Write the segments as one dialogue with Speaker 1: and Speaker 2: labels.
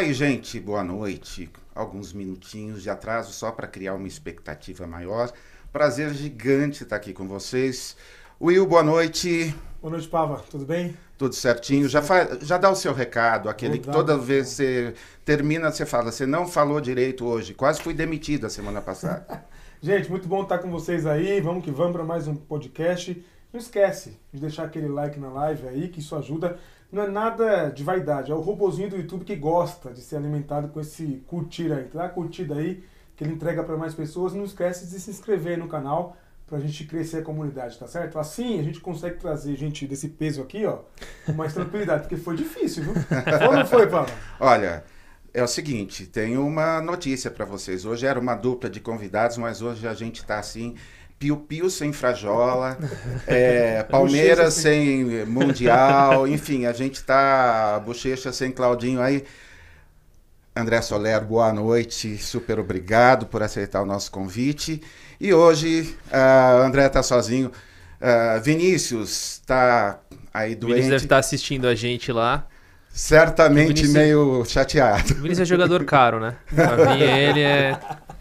Speaker 1: Aí, gente, boa noite. Alguns minutinhos de atraso só para criar uma expectativa maior. Prazer gigante estar aqui com vocês. Will, boa noite.
Speaker 2: Boa noite, Pava. Tudo bem?
Speaker 1: Tudo certinho. Já, fa... já dá o seu recado, aquele que toda vez você termina, você fala, você não falou direito hoje. Quase fui demitido a semana passada.
Speaker 2: Gente, muito bom estar com vocês aí. Vamos que vamos para mais um podcast. Não esquece de deixar aquele like na live aí, que isso ajuda. Não é nada de vaidade, é o robozinho do YouTube que gosta de ser alimentado com esse curtir aí. Dá a curtida aí, que ele entrega para mais pessoas. Não esquece de se inscrever no canal para a gente crescer a comunidade, tá certo? Assim a gente consegue trazer gente desse peso aqui, ó, com mais tranquilidade, porque foi difícil, viu? Ou não foi, Paulo?
Speaker 1: Olha, é o seguinte, tem uma notícia para vocês. Hoje era uma dupla de convidados, mas hoje a gente está assim, piu-piu sem frajola, é, Palmeiras sem Mundial, enfim, a gente está bochecha sem Claudinho aí. André Soler, boa noite, super obrigado por aceitar o nosso convite. E hoje, uh, André está sozinho. Uh, Vinícius está aí doente. Vinícius
Speaker 3: deve estar tá assistindo a gente lá.
Speaker 1: Certamente Vinícius... meio chateado.
Speaker 3: O Vinícius é jogador caro, né? Pra mim, ele é.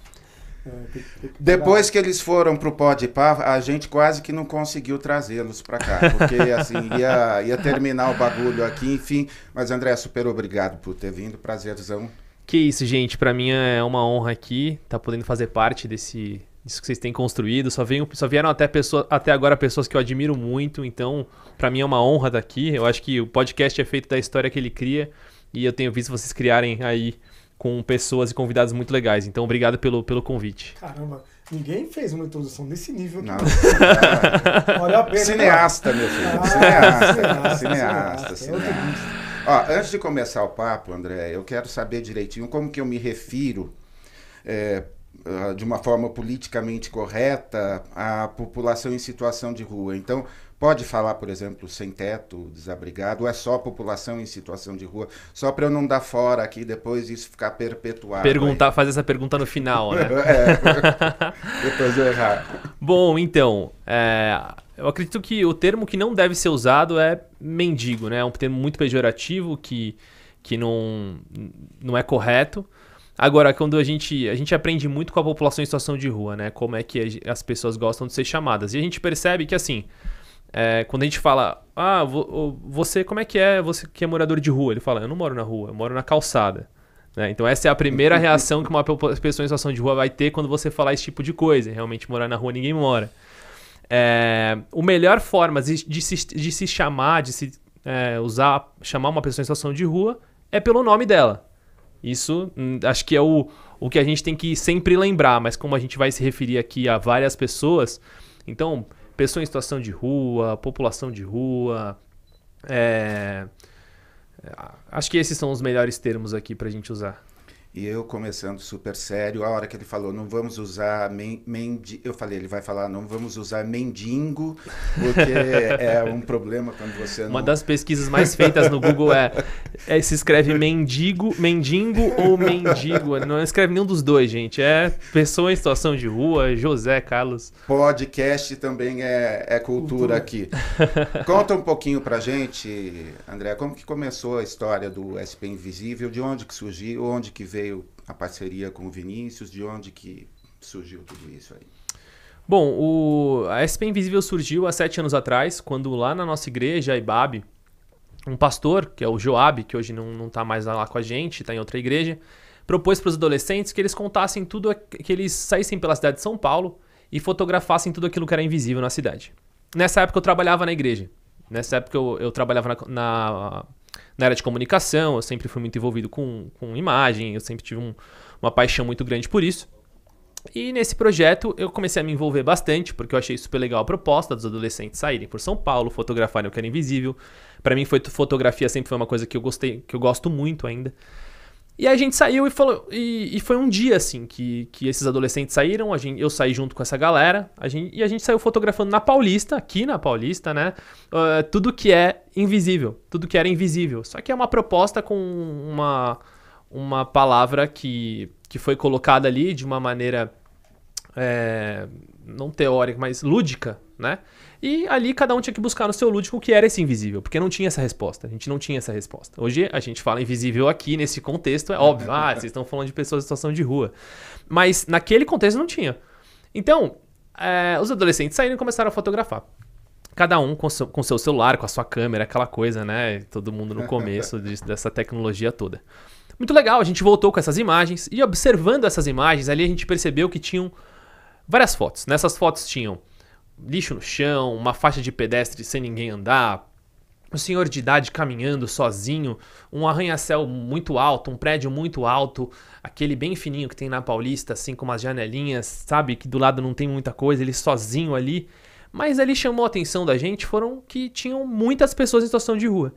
Speaker 1: Depois que eles foram pro Podpah, a gente quase que não conseguiu trazê-los para cá, porque assim ia, ia terminar o bagulho aqui, enfim. Mas André, super obrigado por ter vindo, prazerzão.
Speaker 3: Que isso, gente, para mim é uma honra aqui tá podendo fazer parte desse isso que vocês têm construído. Só, venho, só vieram até, pessoa, até agora pessoas que eu admiro muito, então para mim é uma honra estar aqui. Eu acho que o podcast é feito da história que ele cria e eu tenho visto vocês criarem aí com pessoas e convidados muito legais. Então, obrigado pelo, pelo convite.
Speaker 2: Caramba, ninguém fez uma introdução desse nível.
Speaker 1: Não. Olha a pena. Cineasta, meu filho. Ah, cineasta, cineasta. cineasta, cineasta. Ó, antes de começar o papo, André, eu quero saber direitinho como que eu me refiro é, ah, de uma forma politicamente correta a população em situação de rua. Então, pode falar, por exemplo, sem teto, desabrigado, ou é só a população em situação de rua? Só para eu não dar fora aqui depois isso ficar perpetuado.
Speaker 3: Perguntar, aí. fazer essa pergunta no final, né?
Speaker 1: é, depois eu errar.
Speaker 3: Bom, então, é, eu acredito que o termo que não deve ser usado é mendigo, né? É um termo muito pejorativo que, que não, não é correto. Agora, quando a gente, a gente aprende muito com a população em situação de rua, né? Como é que as pessoas gostam de ser chamadas. E a gente percebe que, assim, é, quando a gente fala, ah, você, como é que é, você que é morador de rua? Ele fala, eu não moro na rua, eu moro na calçada. Né? Então, essa é a primeira reação que uma pessoa em situação de rua vai ter quando você falar esse tipo de coisa. Realmente, morar na rua, ninguém mora. É, o melhor forma de, de, se, de se chamar, de se é, usar, chamar uma pessoa em situação de rua é pelo nome dela. Isso hum, acho que é o, o que a gente tem que sempre lembrar, mas como a gente vai se referir aqui a várias pessoas, então, pessoa em situação de rua, população de rua, é, acho que esses são os melhores termos aqui para a gente usar.
Speaker 1: E eu começando super sério, a hora que ele falou, não vamos usar mendi... eu falei, ele vai falar, não vamos usar mendigo, porque é um problema quando você não...
Speaker 3: Uma das pesquisas mais feitas no Google é, é se escreve mendigo, mendigo ou mendigo, não escreve nenhum dos dois, gente, é pessoa em situação de rua, José Carlos.
Speaker 1: Podcast também é, é cultura, cultura. aqui. Conta um pouquinho pra gente, André, como que começou a história do SP Invisível, de onde que surgiu, onde que veio veio a parceria com o Vinícius? De onde que surgiu tudo isso aí?
Speaker 3: Bom, o, a SP Invisível surgiu há sete anos atrás, quando lá na nossa igreja, a IBAB, um pastor, que é o Joab, que hoje não está mais lá com a gente, está em outra igreja, propôs para os adolescentes que eles contassem tudo, que eles saíssem pela cidade de São Paulo e fotografassem tudo aquilo que era invisível na cidade. Nessa época eu trabalhava na igreja. Nessa época eu, eu trabalhava na, na na área de comunicação, eu sempre fui muito envolvido com, com imagem, eu sempre tive um, uma paixão muito grande por isso. E nesse projeto eu comecei a me envolver bastante, porque eu achei super legal a proposta dos adolescentes saírem por São Paulo, fotografarem o que era invisível. Para mim foi fotografia sempre foi uma coisa que eu gostei, que eu gosto muito ainda. E a gente saiu e falou. E, e, foi um dia, assim, que, que esses adolescentes saíram. A gente, eu saí junto com essa galera. A gente, e a gente saiu fotografando na Paulista, aqui na Paulista, né? Uh, tudo que é invisível. Tudo que era invisível. Só que é uma proposta com uma, uma palavra que, que foi colocada ali de uma maneira. é, não teórica, mas lúdica, né? E ali cada um tinha que buscar no seu lúdico o que era esse invisível, porque não tinha essa resposta. A gente não tinha essa resposta. Hoje a gente fala invisível aqui, nesse contexto, é óbvio. Ah, vocês estão falando de pessoas em situação de rua. Mas naquele contexto não tinha. Então, é, os adolescentes saíram e começaram a fotografar. Cada um com seu, com seu celular, com a sua câmera, aquela coisa, né? Todo mundo no começo de, dessa tecnologia toda. Muito legal, a gente voltou com essas imagens e observando essas imagens, ali a gente percebeu que tinham várias fotos. Nessas fotos tinham lixo no chão, uma faixa de pedestre sem ninguém andar, um senhor de idade caminhando sozinho, um arranha-céu muito alto, um prédio muito alto, aquele bem fininho que tem na Paulista, assim, com umas janelinhas, sabe? Que do lado não tem muita coisa, ele sozinho ali. Mas ali chamou a atenção da gente foram que tinham muitas pessoas em situação de rua.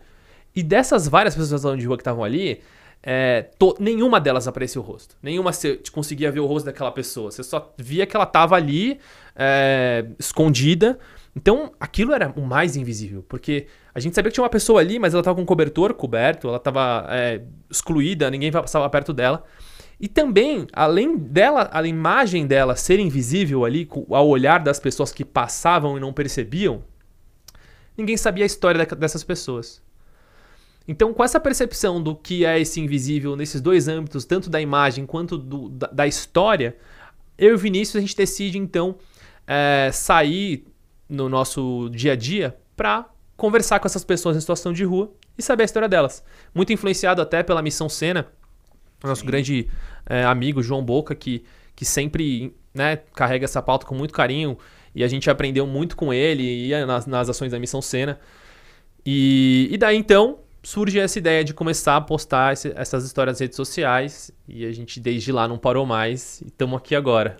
Speaker 3: E dessas várias pessoas em situação de rua que estavam ali, é, to, nenhuma delas aparecia o rosto. Nenhuma você conseguia ver o rosto daquela pessoa. Você só via que ela estava ali, é, escondida. Então, aquilo era o mais invisível, porque a gente sabia que tinha uma pessoa ali, mas ela estava com cobertor coberto, ela estava é, excluída, ninguém passava perto dela. E também, além dela, a imagem dela ser invisível ali, ao olhar das pessoas que passavam e não percebiam, ninguém sabia a história dessas pessoas. Então, com essa percepção do que é esse invisível nesses dois âmbitos, tanto da imagem quanto do, da, da, história, eu e o Vinícius a gente decide então é, sair no nosso dia a dia para conversar com essas pessoas em situação de rua e saber a história delas. Muito influenciado até pela Missão Sena, nosso Sim. grande é, amigo João Boca, que, que sempre né, carrega essa pauta com muito carinho e a gente aprendeu muito com ele e nas, nas ações da Missão Sena. E, e daí então surge essa ideia de começar a postar esse, essas histórias nas redes sociais e a gente desde lá não parou mais e estamos aqui agora.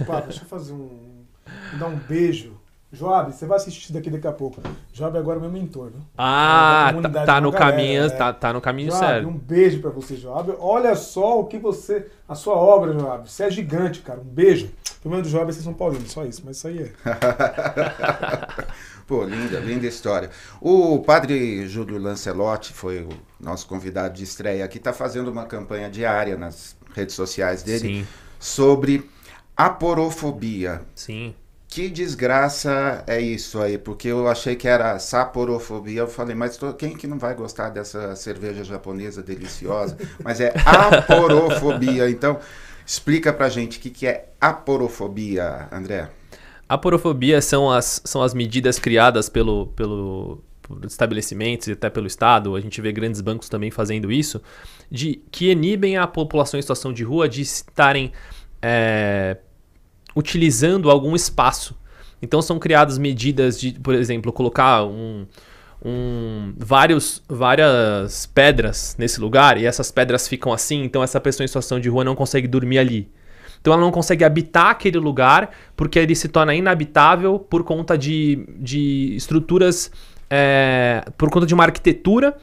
Speaker 2: Opa, deixa eu fazer um. dar um beijo. Joab, você vai assistir isso daqui daqui a pouco. Joab agora é meu mentor, né?
Speaker 3: Ah, tá, tá no caminho, é. tá, tá no caminho Joab, certo.
Speaker 2: Um beijo para você, Joab. Olha só o que você. A sua obra, Joab. Você é gigante, cara. Um beijo. O menos do Joab é ser São Paulino, só isso, mas isso aí é.
Speaker 1: Pô, linda, linda história. O padre Júlio Lancelotti foi o nosso convidado de estreia aqui, está fazendo uma campanha diária nas redes sociais dele Sim. sobre aporofobia.
Speaker 3: Sim.
Speaker 1: Que desgraça é isso aí, porque eu achei que era saporofobia. Eu falei, mas tô, quem que não vai gostar dessa cerveja japonesa deliciosa? Mas é aporofobia. Então, explica pra gente o que, que é aporofobia, André.
Speaker 3: A porofobia são as, são as medidas criadas pelo, pelo, por estabelecimentos e até pelo Estado, a gente vê grandes bancos também fazendo isso, de que inibem a população em situação de rua de estarem é, utilizando algum espaço. Então são criadas medidas de, por exemplo, colocar um, um, vários, várias pedras nesse lugar e essas pedras ficam assim, então essa pessoa em situação de rua não consegue dormir ali. Então ela não consegue habitar aquele lugar porque ele se torna inabitável por conta de, de estruturas, é, por conta de uma arquitetura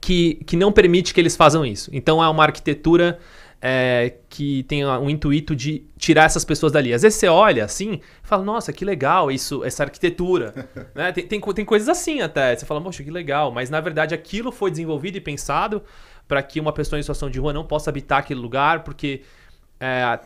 Speaker 3: que, que não permite que eles façam isso. Então é uma arquitetura é, que tem um intuito de tirar essas pessoas dali. Às vezes você olha assim e fala, nossa, que legal isso, essa arquitetura. né? tem, tem, tem coisas assim até. Você fala, poxa, que legal. Mas na verdade aquilo foi desenvolvido e pensado para que uma pessoa em situação de rua não possa habitar aquele lugar, porque é,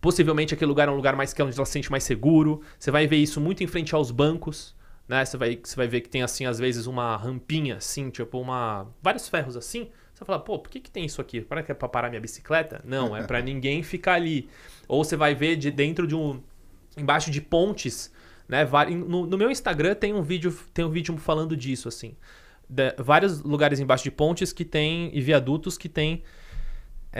Speaker 3: Possivelmente aquele lugar é um lugar mais que é onde ela se sente mais seguro. Você vai ver isso muito em frente aos bancos, né? Você vai, você vai ver que tem assim às vezes uma rampinha assim, tipo uma vários ferros assim. Você fala, pô, por que, que tem isso aqui? Para que é para parar minha bicicleta? Não, é para ninguém ficar ali. Ou você vai ver de dentro de um embaixo de pontes, né? No, no meu Instagram tem um vídeo, tem um vídeo falando disso assim. De, vários lugares embaixo de pontes que tem e viadutos que tem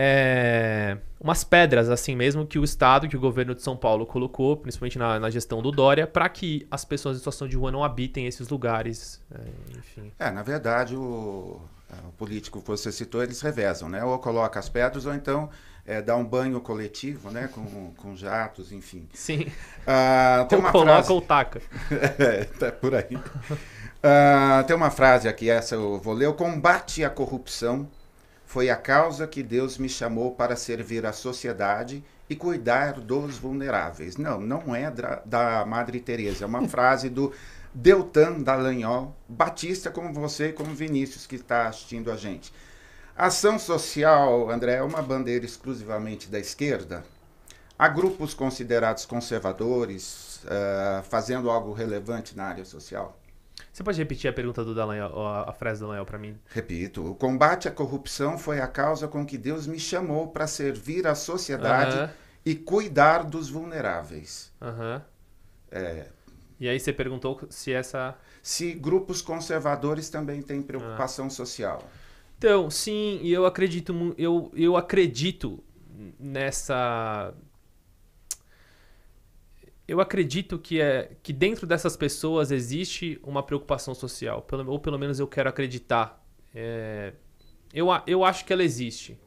Speaker 3: é, umas pedras assim mesmo que o Estado, que o governo de São Paulo colocou, principalmente na, na gestão do Dória, para que as pessoas em situação de rua não habitem esses lugares. É, enfim.
Speaker 1: É, na verdade, o, é, o, político que você citou, eles revezam, né? Ou coloca as pedras, ou então é, dá um banho coletivo, né? Com, com jatos, enfim.
Speaker 3: Sim.
Speaker 1: Ah, tem uma
Speaker 3: coloca
Speaker 1: frase...
Speaker 3: ou taca.
Speaker 1: é, tá por aí. Ah, tem uma frase aqui, essa eu vou ler. O combate à corrupção foi a causa que Deus me chamou para servir a sociedade e cuidar dos vulneráveis. Não, não é da, da Madre Teresa, é uma frase do Deltan Dallagnol, batista como você e como Vinícius que está assistindo a gente. Ação social, André, é uma bandeira exclusivamente da esquerda? Há grupos considerados conservadores uh, fazendo algo relevante na área social?
Speaker 3: Você pode repetir a pergunta do Dallagnol, a frase do Dallagnol para mim?
Speaker 1: Repito. O combate à corrupção foi a causa com que Deus me chamou para servir a sociedade uh -huh. e cuidar dos vulneráveis.
Speaker 3: Uhum. É, e aí você perguntou se essa...
Speaker 1: Se grupos conservadores também têm preocupação ah. social.
Speaker 3: Então, sim, e eu acredito, eu, eu acredito nessa eu acredito que, é, que dentro dessas pessoas existe uma preocupação social, pelo, ou pelo menos eu quero acreditar. É, eu, eu acho que ela existe.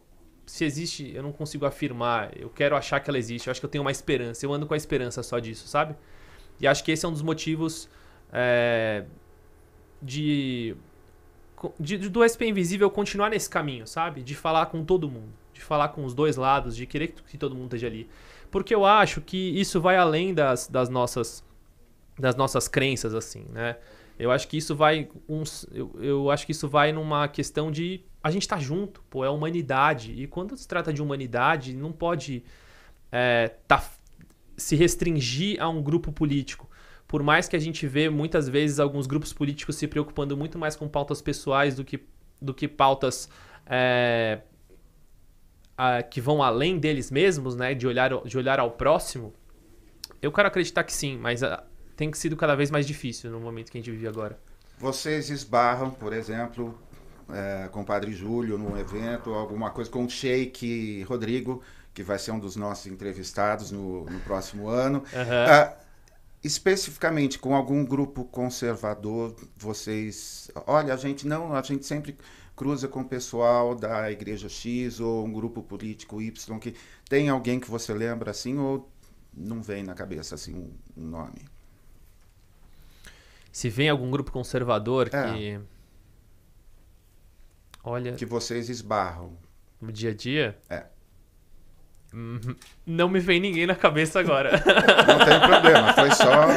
Speaker 3: Se existe, eu não consigo afirmar. Eu quero achar que ela existe. Eu acho que eu tenho uma esperança. Eu ando com a esperança só disso, sabe? E acho que esse é um dos motivos é, de, de, do SP Invisível continuar nesse caminho, sabe? De falar com todo mundo. De falar com os dois lados, de querer que todo mundo esteja ali. Porque eu acho que isso vai além das, das, nossas, das nossas crenças, assim, né? Eu acho que isso vai. Uns, eu, eu acho que isso vai numa questão de. A gente tá junto, pô, é humanidade. E quando se trata de humanidade, não pode é, tá, se restringir a um grupo político. Por mais que a gente vê muitas vezes alguns grupos políticos se preocupando muito mais com pautas pessoais do que, do que pautas é, que vão além deles mesmos, né? De olhar, de olhar ao próximo, eu quero acreditar que sim, mas uh, tem sido cada vez mais difícil no momento que a gente vive agora.
Speaker 1: Vocês esbarram, por exemplo, é, com o Padre Júlio num evento, alguma coisa com o Sheik Rodrigo, que vai ser um dos nossos entrevistados no, no próximo ano. Uhum. Uh, especificamente com algum grupo conservador, vocês, olha, a gente não, a gente sempre cruza com o pessoal da igreja X ou um grupo político Y que tem alguém que você lembra assim ou não vem na cabeça assim um, um nome?
Speaker 3: Se vem algum grupo conservador é. que olha
Speaker 1: que vocês esbarram
Speaker 3: no dia a dia?
Speaker 1: É.
Speaker 3: Não me vem ninguém na cabeça agora.
Speaker 1: Não tem problema, foi só.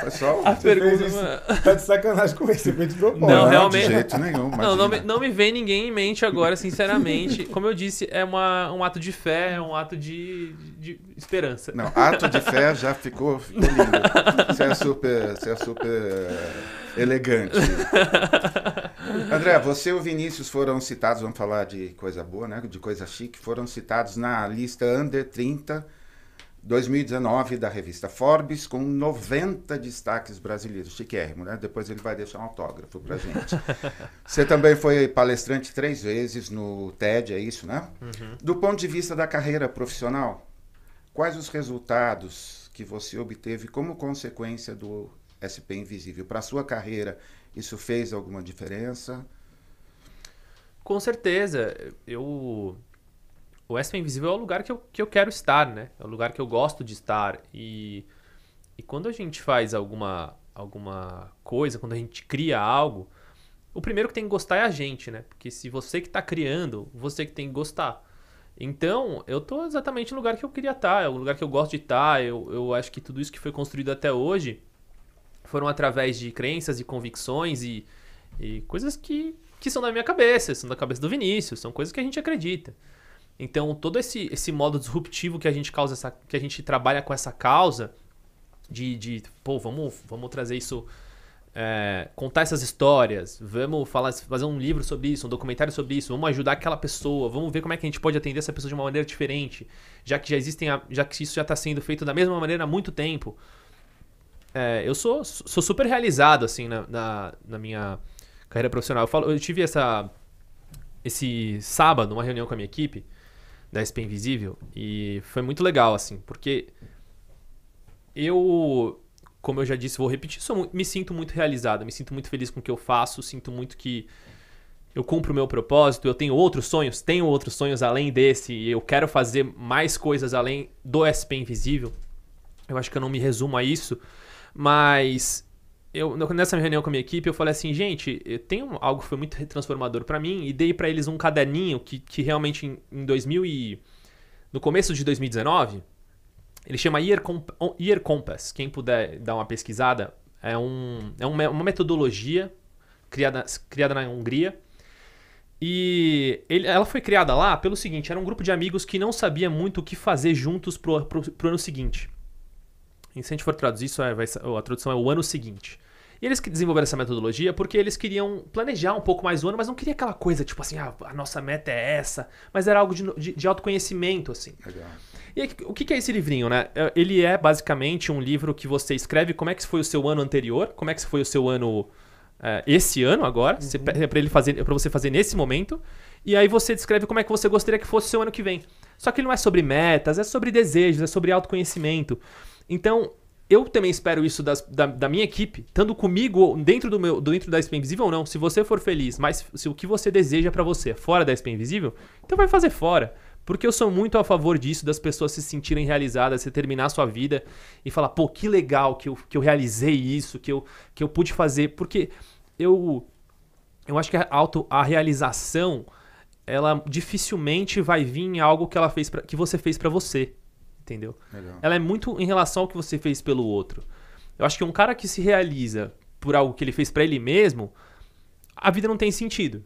Speaker 1: Foi só
Speaker 2: a pergunta. Tá de sacanagem com esse de propósito.
Speaker 3: Não, realmente.
Speaker 1: De jeito nenhum.
Speaker 3: Não, não me, não me vem ninguém em mente agora, sinceramente. Como eu disse, é uma, um ato de fé, é um ato de, de esperança.
Speaker 1: Não, ato de fé já ficou, ficou lindo. Você é super. Você é super elegante. André, você e o Vinícius foram citados, vamos falar de coisa boa, né? De coisa chique, foram citados na lista Under 30 2019 da revista Forbes, com 90 destaques brasileiros. Chiquérrimo, né? Depois ele vai deixar um autógrafo pra gente. Você também foi palestrante três vezes no TED, é isso, né? Uhum. Do ponto de vista da carreira profissional, quais os resultados que você obteve como consequência do SP Invisível? Para a sua carreira, isso fez alguma diferença?
Speaker 3: Com certeza. Eu o SP Invisível é o lugar que eu, que eu quero estar, né? É o lugar que eu gosto de estar. E, e quando a gente faz alguma, alguma coisa, quando a gente cria algo, o primeiro que tem que gostar é a gente, né? Porque se você que está criando, você que tem que gostar. Então, eu tô exatamente no lugar que eu queria estar, é o lugar que eu gosto de estar. Eu, eu acho que tudo isso que foi construído até hoje foram através de crenças e convicções e, e coisas que, que são da minha cabeça, são da cabeça do Vinícius, são coisas que a gente acredita. Então, todo esse, esse modo disruptivo que a gente causa, essa, que a gente trabalha com essa causa, de, de pô, vamos, vamos trazer isso, é, contar essas histórias, vamos falar, fazer um livro sobre isso, um documentário sobre isso, vamos ajudar aquela pessoa, vamos ver como é que a gente pode atender essa pessoa de uma maneira diferente, já que já existem, já que isso já está sendo feito da mesma maneira há muito tempo. É, eu sou, sou super realizado, assim, na, na, na minha carreira profissional. Eu, falo, eu tive essa, esse sábado, uma reunião com a minha equipe, da SP Invisível. E foi muito legal, assim, porque eu, como eu já disse, vou repetir, sou, me sinto muito realizado, me sinto muito feliz com o que eu faço, sinto muito que eu cumpro o meu propósito, eu tenho outros sonhos, tenho outros sonhos além desse, e eu quero fazer mais coisas além do SP Invisível. Eu acho que eu não me resumo a isso, mas eu, nessa reunião com a minha equipe, eu falei assim, gente, tem algo que foi muito transformador para mim e dei para eles um caderninho que, que realmente em, em 2000 e no começo de 2019, ele chama Year, Comp Year Compass. Quem puder dar uma pesquisada, é, um, é uma metodologia criada, criada na Hungria E ele- ela foi criada lá pelo seguinte: era um grupo de amigos que não sabia muito o que fazer juntos pro, pro, pro ano seguinte. E se a gente for traduzir, isso é, vai a tradução é o ano seguinte. E eles que desenvolveram essa metodologia porque eles queriam planejar um pouco mais o ano, mas não queria aquela coisa tipo assim, ah, a nossa meta é essa, mas era algo de, de, de autoconhecimento, assim.
Speaker 1: Legal.
Speaker 3: E aí, o que que é esse livrinho, né? É, Ele é basicamente um livro que você escreve como é que foi o seu ano anterior, como é que foi o seu ano é, esse ano agora, você- é para ele fazer, para você fazer nesse momento, e aí você descreve como é que você gostaria que fosse o seu ano que vem. Só que ele não é sobre metas, é sobre desejos, é sobre autoconhecimento. Então, eu também espero isso das- da, da minha equipe, estando comigo dentro do meu dentro da SP Invisível ou não. Se você for feliz, mas se o que você deseja pra você é fora da SP Invisível, então vai fazer fora. Porque eu sou muito a favor disso, das pessoas se sentirem realizadas, você terminar a sua vida e falar, pô, que legal que eu, que eu realizei isso, que eu, que eu pude fazer. Porque eu, eu acho que a, auto, a realização, ela dificilmente vai vir em algo que, ela fez pra, que você fez pra você. Entendeu?
Speaker 1: Legal.
Speaker 3: ela é muito em relação ao que você fez pelo outro. Eu acho que um cara que se realiza por algo que ele fez pra ele mesmo, a vida não tem sentido.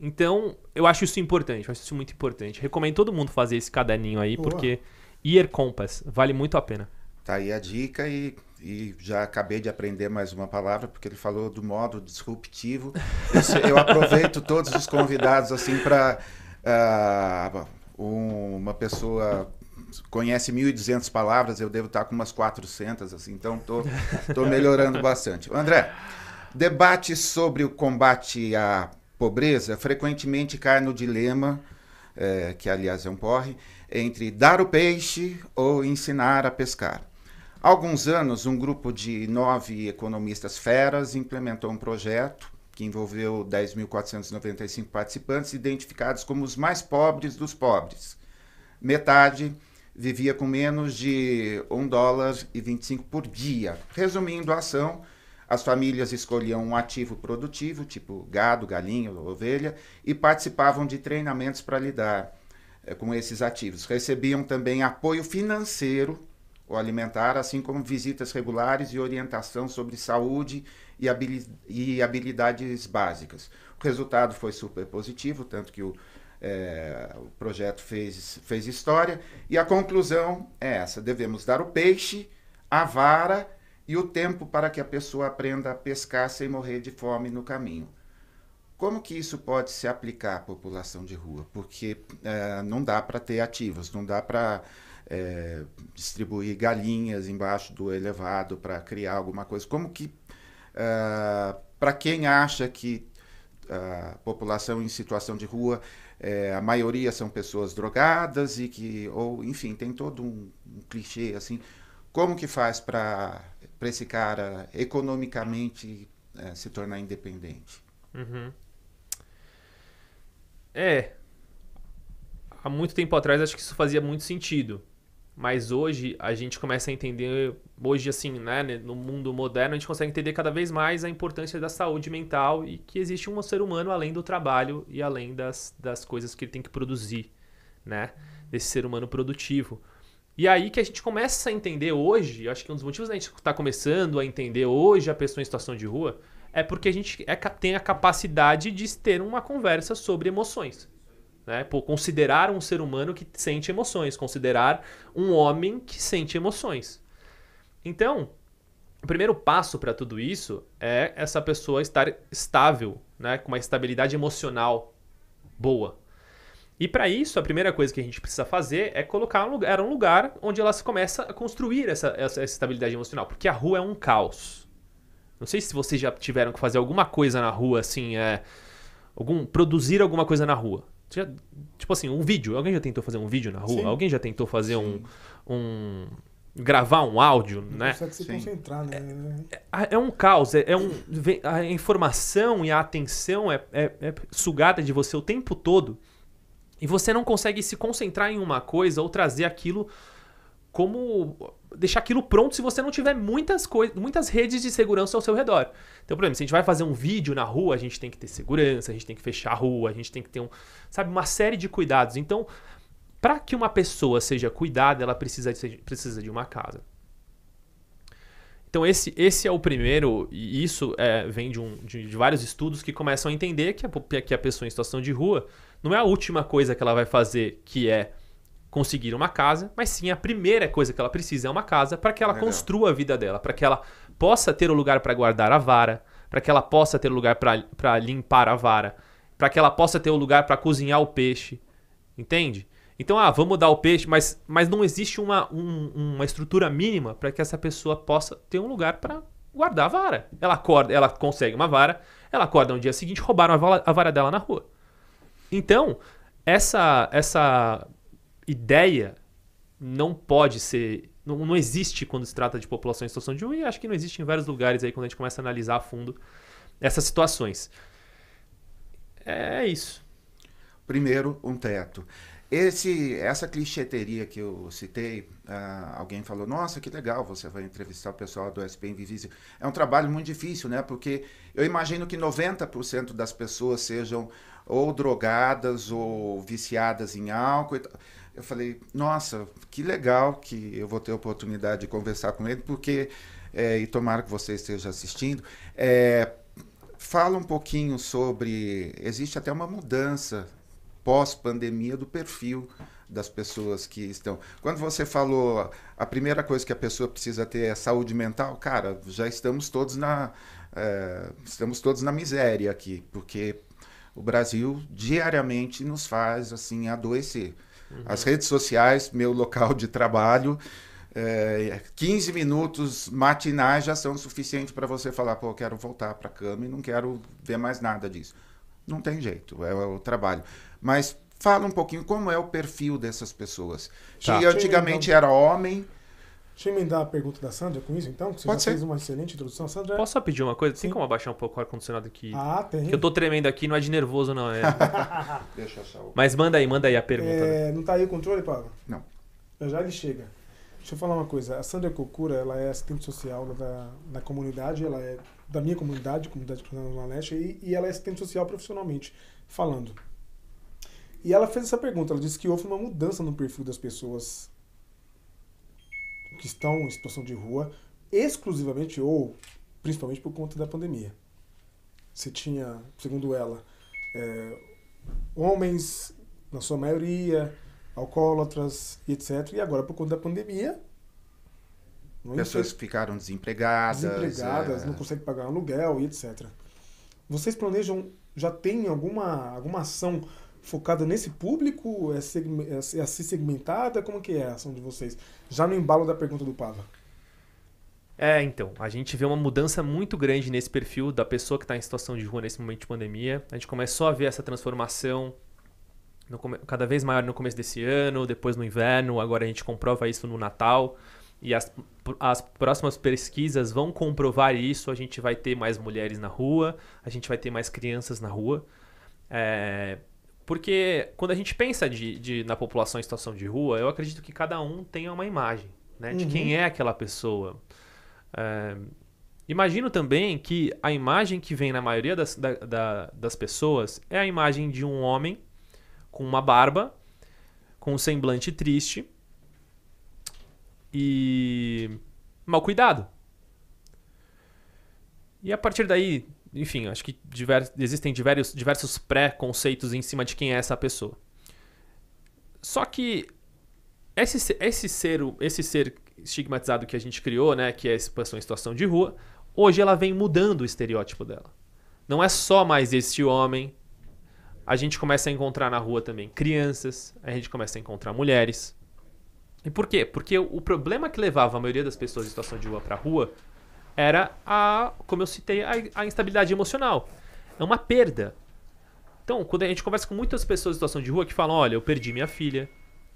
Speaker 3: Então, eu acho isso importante, eu acho isso muito importante. Recomendo todo mundo fazer esse caderninho aí,
Speaker 2: Boa.
Speaker 3: porque Year Compass vale muito a pena.
Speaker 1: Tá aí a dica e, e já acabei de aprender mais uma palavra, porque ele falou do modo disruptivo. Eu, eu aproveito todos os convidados assim para uma pessoa conhece 1.200 palavras, eu devo estar com umas 400, assim, então tô, tô melhorando bastante. André, debates sobre o combate à pobreza frequentemente cai no dilema, eh, que aliás é um porre, entre dar o peixe ou ensinar a pescar. Há alguns anos, um grupo de nove economistas feras implementou um projeto que envolveu 10.495 participantes, identificados como os mais pobres dos pobres. Metade vivia com menos de 1 dólar e 25 por dia. Resumindo a ação, as famílias escolhiam um ativo produtivo, tipo gado, galinha ovelha, e participavam de treinamentos para lidar eh, com esses ativos. Recebiam também apoio financeiro ou alimentar, assim como visitas regulares e orientação sobre saúde e habilidades básicas. O resultado foi super positivo, tanto que o, eh, o projeto fez, fez história. E a conclusão é essa: devemos dar o peixe, a vara e o tempo para que a pessoa aprenda a pescar sem morrer de fome no caminho. Como que isso pode se aplicar à população de rua? Porque eh, não dá para ter ativos, não dá para eh, distribuir galinhas embaixo do elevado para criar alguma coisa. Como que, para quem acha que a população em situação de rua, eh, a maioria são pessoas drogadas e que, ou enfim, tem todo um, um clichê assim, como que faz para esse cara economicamente eh, se tornar independente?
Speaker 3: Uhum. É. Há muito tempo atrás acho que isso fazia muito sentido. Mas hoje a gente começa a entender, hoje assim, né, no mundo moderno, a gente consegue entender cada vez mais a importância da saúde mental e que existe um ser humano além do trabalho e além das, das coisas que ele tem que produzir, né? Desse ser humano produtivo. E aí que a gente começa a entender hoje, eu acho que um dos motivos da gente estar começando a entender hoje a pessoa em situação de rua é porque a gente é tem a capacidade de ter uma conversa sobre emoções. Né? Pô, considerar um ser humano que sente emoções, considerar um homem que sente emoções. Então, o primeiro passo para tudo isso é essa pessoa estar estável, né? com uma estabilidade emocional boa. E para isso, a primeira coisa que a gente precisa fazer é colocar um lugar, um lugar onde ela começa a construir essa, essa, essa estabilidade emocional, porque a rua é um caos. Não sei se vocês já tiveram que fazer alguma coisa na rua, assim, é, algum produzir alguma coisa na rua. Já- tipo assim, um vídeo. Alguém já tentou fazer um vídeo na rua?
Speaker 2: Sim.
Speaker 3: Alguém já tentou fazer um, um gravar um áudio,
Speaker 2: Não
Speaker 3: né?
Speaker 2: consegue se
Speaker 1: Sim.
Speaker 2: concentrar, né?
Speaker 3: Ah, É um caos, é, é um, vem- a informação e a atenção é, é- é sugada de você o tempo todo e você não consegue se concentrar em uma coisa ou trazer aquilo como deixar aquilo pronto se você não tiver muitas coisas, muitas redes de segurança ao seu redor. Então, por exemplo, se a gente vai fazer um vídeo na rua, a gente tem que ter segurança, a gente tem que fechar a rua, a gente tem que ter um, sabe, uma série de cuidados. Então, para que uma pessoa seja cuidada, ela precisa de, precisa de uma casa. Então esse, esse é o primeiro, e isso é, vem de, um, de, de, vários estudos que começam a entender que a, que a pessoa em situação de rua não é a última coisa que ela vai fazer, que é conseguir uma casa, mas sim a primeira coisa que ela precisa é uma casa para que ela Legal. construa a vida dela, para que ela possa ter o lugar para guardar a vara, para que ela possa ter o lugar para limpar a vara, para que ela possa ter o lugar para cozinhar o peixe. Entende? Então, ah, vamos dar o peixe, mas, mas não existe uma, um, uma estrutura mínima para que essa pessoa possa ter um lugar para guardar a vara. Ela acorda, ela consegue uma vara, ela acorda no dia seguinte, roubaram a vara, a vara dela na rua. Então, essa, essa ideia não pode ser. Não, não existe quando se trata de população em situação de rua, e acho que não existe em vários lugares aí quando a gente começa a analisar a fundo essas situações. É isso.
Speaker 1: Primeiro, um teto. Esse, essa clichêteria que eu citei, uh, alguém falou, nossa, que legal, você vai entrevistar o pessoal do SP Invisível. É um trabalho muito difícil, né? Porque eu imagino que 90% das pessoas sejam ou drogadas ou viciadas em álcool. Eu falei, nossa, que legal que eu vou ter a oportunidade de conversar com ele, porque, é, e tomara que você esteja assistindo, é, fala um pouquinho sobre. Existe até uma mudança pós-pandemia do perfil das pessoas que estão. Quando você falou a primeira coisa que a pessoa precisa ter é saúde mental, cara, já estamos todos na é, estamos todos na miséria aqui, porque o Brasil diariamente nos faz assim adoecer. Uhum. As redes sociais, meu local de trabalho, é, 15 minutos matinais já são suficientes para você falar, pô, eu quero voltar para a cama e não quero ver mais nada disso. Não tem jeito, é o trabalho. Mas fala um pouquinho como é o perfil dessas pessoas. Tá. Que antigamente era homem.
Speaker 2: Deixa eu emendar a pergunta da Sandra com isso, então, que você Pode já ser. fez uma excelente introdução. Sandra...
Speaker 3: Posso só pedir uma coisa? Sim. Tem como abaixar um pouco o ar-condicionado aqui?
Speaker 2: Ah, tem.
Speaker 3: Que eu tô tremendo aqui, não é de nervoso, não. É... Deixa eu só... Mas manda aí, manda aí a pergunta.
Speaker 2: É, né? Não tá aí o controle, Paulo?
Speaker 1: Não.
Speaker 2: Já já ele chega. Deixa eu falar uma coisa. A Sandra Kokura, ela é assistente social da, da comunidade, ela é da minha comunidade, comunidade cristã do Leste, e, e ela é assistente social profissionalmente, falando. E ela fez essa pergunta, ela disse que houve uma mudança no perfil das pessoas que estão em situação de rua, exclusivamente ou principalmente por conta da pandemia. Você tinha, segundo ela, é, homens, na sua maioria, alcoólatras e etc. E agora, por conta da pandemia.
Speaker 1: Pessoas que ficaram desempregadas.
Speaker 2: Desempregadas, é... não conseguem pagar aluguel e etc. Vocês planejam, já tem alguma, alguma ação focada nesse público? É, é assim segmentada? Como que é a ação de vocês? Já no embalo da pergunta do Pava.
Speaker 3: É, então, a gente vê uma mudança muito grande nesse perfil da pessoa que está em situação de rua nesse momento de pandemia. A gente começou a ver essa transformação no, cada vez maior no começo desse ano, depois no inverno, agora a gente comprova isso no Natal. E as, as próximas pesquisas vão comprovar isso. A gente vai ter mais mulheres na rua, a gente vai ter mais crianças na rua. É, porque quando a gente pensa de, de, na população em situação de rua, eu acredito que cada um tenha uma imagem né, de uhum. quem é aquela pessoa. É, imagino também que a imagem que vem na maioria das, da, da, das pessoas é a imagem de um homem com uma barba, com um semblante triste e mal cuidado. E a partir daí enfim, acho que existem diversos, diversos pré-conceitos em cima de quem é essa pessoa. Só que esse, esse, ser, esse ser estigmatizado que a gente criou, né, que é essa pessoa em situação de rua, hoje ela vem mudando o estereótipo dela. Não é só mais este homem. A gente começa a encontrar na rua também crianças, a gente começa a encontrar mulheres. E por quê? Porque o problema que levava a maioria das pessoas em situação de rua para rua era a, como eu citei, a, a, instabilidade emocional. É uma perda. Então, quando a gente conversa com muitas pessoas em situação de rua que falam, olha, eu perdi minha filha,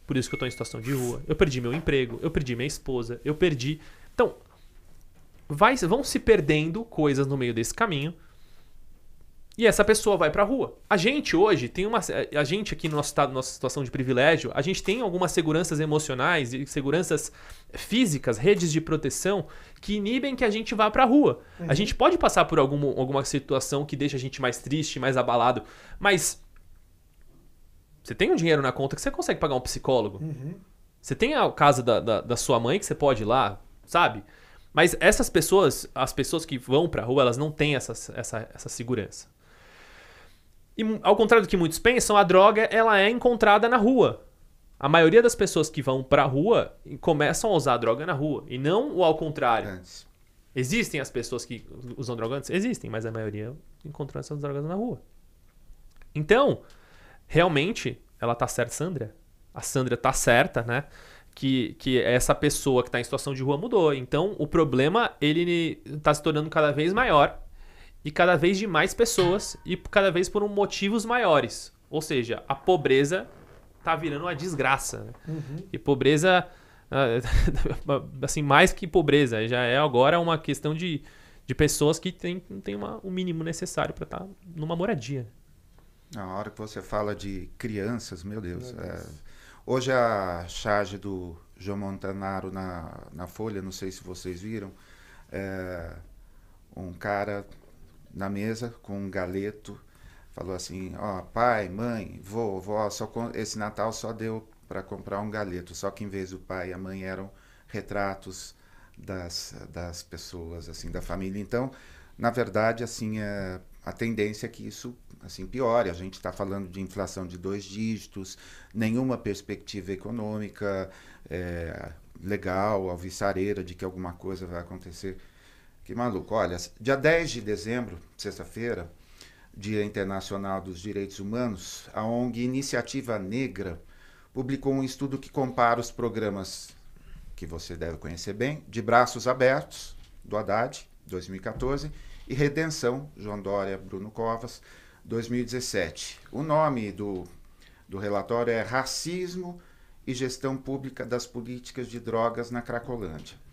Speaker 3: por isso que eu estou em situação de rua, eu perdi meu emprego, eu perdi minha esposa, eu perdi. Então, vai, vão se perdendo coisas no meio desse caminho e essa pessoa vai para a rua. A gente hoje tem uma. A gente aqui no nosso estado, nossa situação de privilégio, a gente tem algumas seguranças emocionais e seguranças físicas, redes de proteção que inibem que a gente vá para a rua. Uhum. A gente pode passar por algum, alguma situação que deixa a gente mais triste, mais abalado, mas. Você tem um dinheiro na conta que você consegue pagar um psicólogo. Uhum. Você tem a casa da, da, da sua mãe que você pode ir lá, sabe? Mas essas pessoas, as pessoas que vão pra rua, elas não têm essa, essa, essa segurança. E ao contrário do que muitos pensam, a droga ela é encontrada na rua. A maioria das pessoas que vão pra rua começam a usar a droga na rua. E não o ao contrário.
Speaker 1: Antes.
Speaker 3: Existem as pessoas que usam droga antes? Existem, mas a maioria encontrou essas drogas na rua. Então, realmente, ela tá certa, Sandra. A Sandra tá certa, né? Que, que essa pessoa que tá em situação de rua mudou. Então, o problema, ele tá se tornando cada vez maior e cada vez de mais pessoas e cada vez por um motivos maiores. Ou seja, a pobreza tá virando uma desgraça. né? E pobreza, ah, assim, mais que pobreza, já é agora uma questão de, de pessoas que têm tem uma- o mínimo necessário para estar numa moradia.
Speaker 1: Na hora que você fala de crianças, meu Deus. é, hoje a charge do João Montanaro na, na Folha, não sei se vocês viram, é, um cara na mesa com um galeto falou assim, ó, pai, mãe, vô, vó, só esse Natal só deu para comprar um galeto, só que em vez do pai e a mãe eram retratos das, das pessoas, assim, da família. Então, na verdade, assim, é, a tendência é que isso assim piore. A gente está falando de inflação de dois dígitos, nenhuma perspectiva econômica é, legal, alvissareira de que alguma coisa vai acontecer. Que maluco. Olha, dia 10 de dezembro, sexta-feira, Dia Internacional dos Direitos Humanos, a ONG Iniciativa Negra publicou um estudo que compara os programas que você deve conhecer bem, de Braços Abertos, do Haddad, 2014, e Redenção, João Dória, Bruno Covas, 2017. O nome do, do relatório é Racismo e Gestão Pública das Políticas de Drogas na Cracolândia.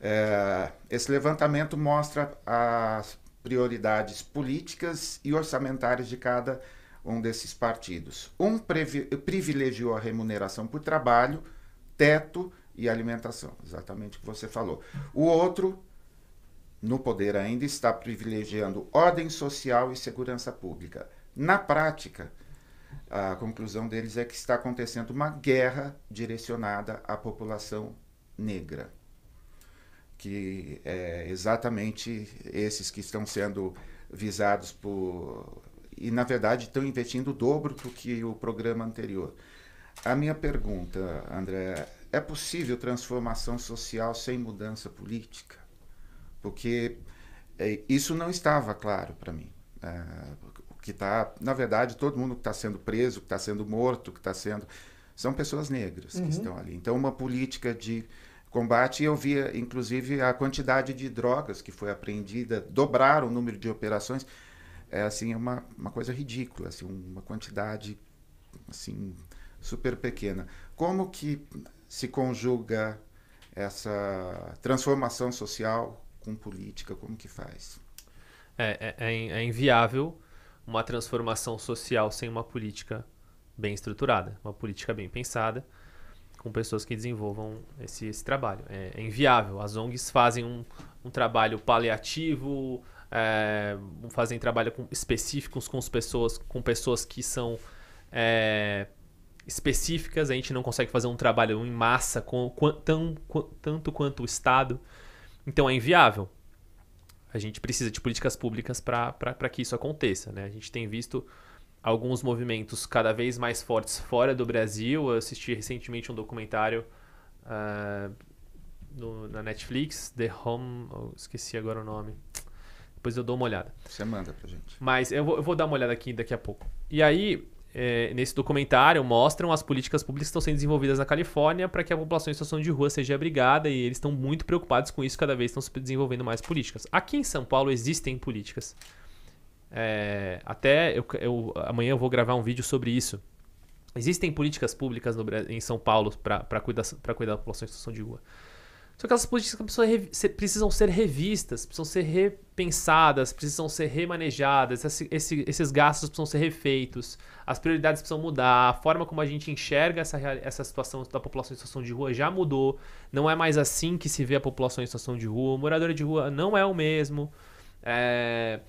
Speaker 1: É, esse levantamento mostra as prioridades políticas e orçamentárias de cada um desses partidos. Um privilegiou a remuneração por trabalho, teto e alimentação, exatamente o que você falou. O outro, no poder ainda, está privilegiando ordem social e segurança pública. Na prática, a conclusão deles é que está acontecendo uma guerra direcionada à população negra que é exatamente esses que estão sendo visados por. E, na verdade, estão investindo o dobro do que o programa anterior. A minha pergunta, André, é possível transformação social sem mudança política? Porque é, isso não estava claro para mim. É, o que está, na verdade, todo mundo que está sendo preso, que está sendo morto, que está sendo. São pessoas negras
Speaker 2: Uhum.
Speaker 1: que estão ali. Então, uma política de combate. E eu via, inclusive, a quantidade de drogas que foi apreendida, dobrar o número de operações. É assim, uma, uma coisa ridícula, assim, uma quantidade assim super pequena. Como que se conjuga essa transformação social com política? Como que faz?
Speaker 3: É, é, é é inviável uma transformação social sem uma política bem estruturada, uma política bem pensada, com pessoas que desenvolvam esse, esse trabalho. É, é inviável. As ONGs fazem um, um trabalho paliativo, é, fazem trabalho com, específicos com, as pessoas, com pessoas que são é, específicas. A gente não consegue fazer um trabalho em massa com, quan- tão, quan- tanto quanto o Estado. Então é inviável a gente precisa de políticas públicas para que isso aconteça. Né? A gente tem visto alguns movimentos cada vez mais fortes fora do Brasil. Eu assisti recentemente um documentário ah, no- na Netflix, The Home. eu esqueci agora o nome. Depois eu dou uma olhada.
Speaker 1: Você manda pra gente.
Speaker 3: Mas eu vou, eu vou dar uma olhada aqui daqui a pouco. E aí, é, nesse documentário, mostram as políticas públicas que estão sendo desenvolvidas na Califórnia para que a população em situação de rua seja abrigada e eles estão muito preocupados com isso, cada vez estão se desenvolvendo mais políticas. Aqui em São Paulo existem políticas. É, até eu, eu- amanhã eu vou gravar um vídeo sobre isso. Existem políticas públicas no em São Paulo para cuidar, cuidar da população em situação de rua. Só que essas políticas precisam, ser- revistas, precisam ser repensadas, precisam ser remanejadas, esse- esse- esses gastos precisam ser refeitos, as prioridades precisam mudar, a forma como a gente enxerga essa, essa situação da população em situação de rua já mudou, não é mais assim que se vê a população em situação de rua, o morador de rua não é o mesmo, é,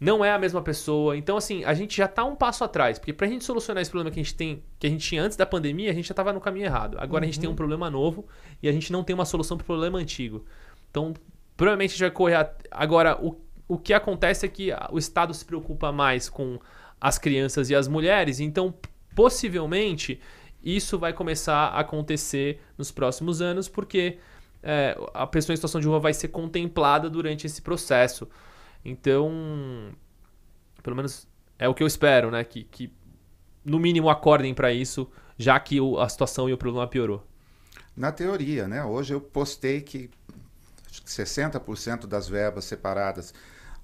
Speaker 3: não é a mesma pessoa. Então, assim, a gente já tá um passo atrás. Porque pra gente solucionar esse problema que a gente tem, que a gente tinha antes da pandemia, a gente já tava no caminho errado. Agora a gente tem um problema novo e a gente não tem uma solução pro problema antigo. Então, provavelmente a gente vai correr. a- Agora, o, o que acontece é que a- o Estado se preocupa mais com as crianças e as mulheres, então, possivelmente, isso vai começar a acontecer nos próximos anos, porque é, a pessoa em situação de rua vai ser contemplada durante esse processo. Então, pelo menos é o que eu espero, né? Que, que no mínimo acordem para isso, já que o- a situação e o problema piorou.
Speaker 1: Na teoria, né? Hoje eu postei que acho que 60% das verbas separadas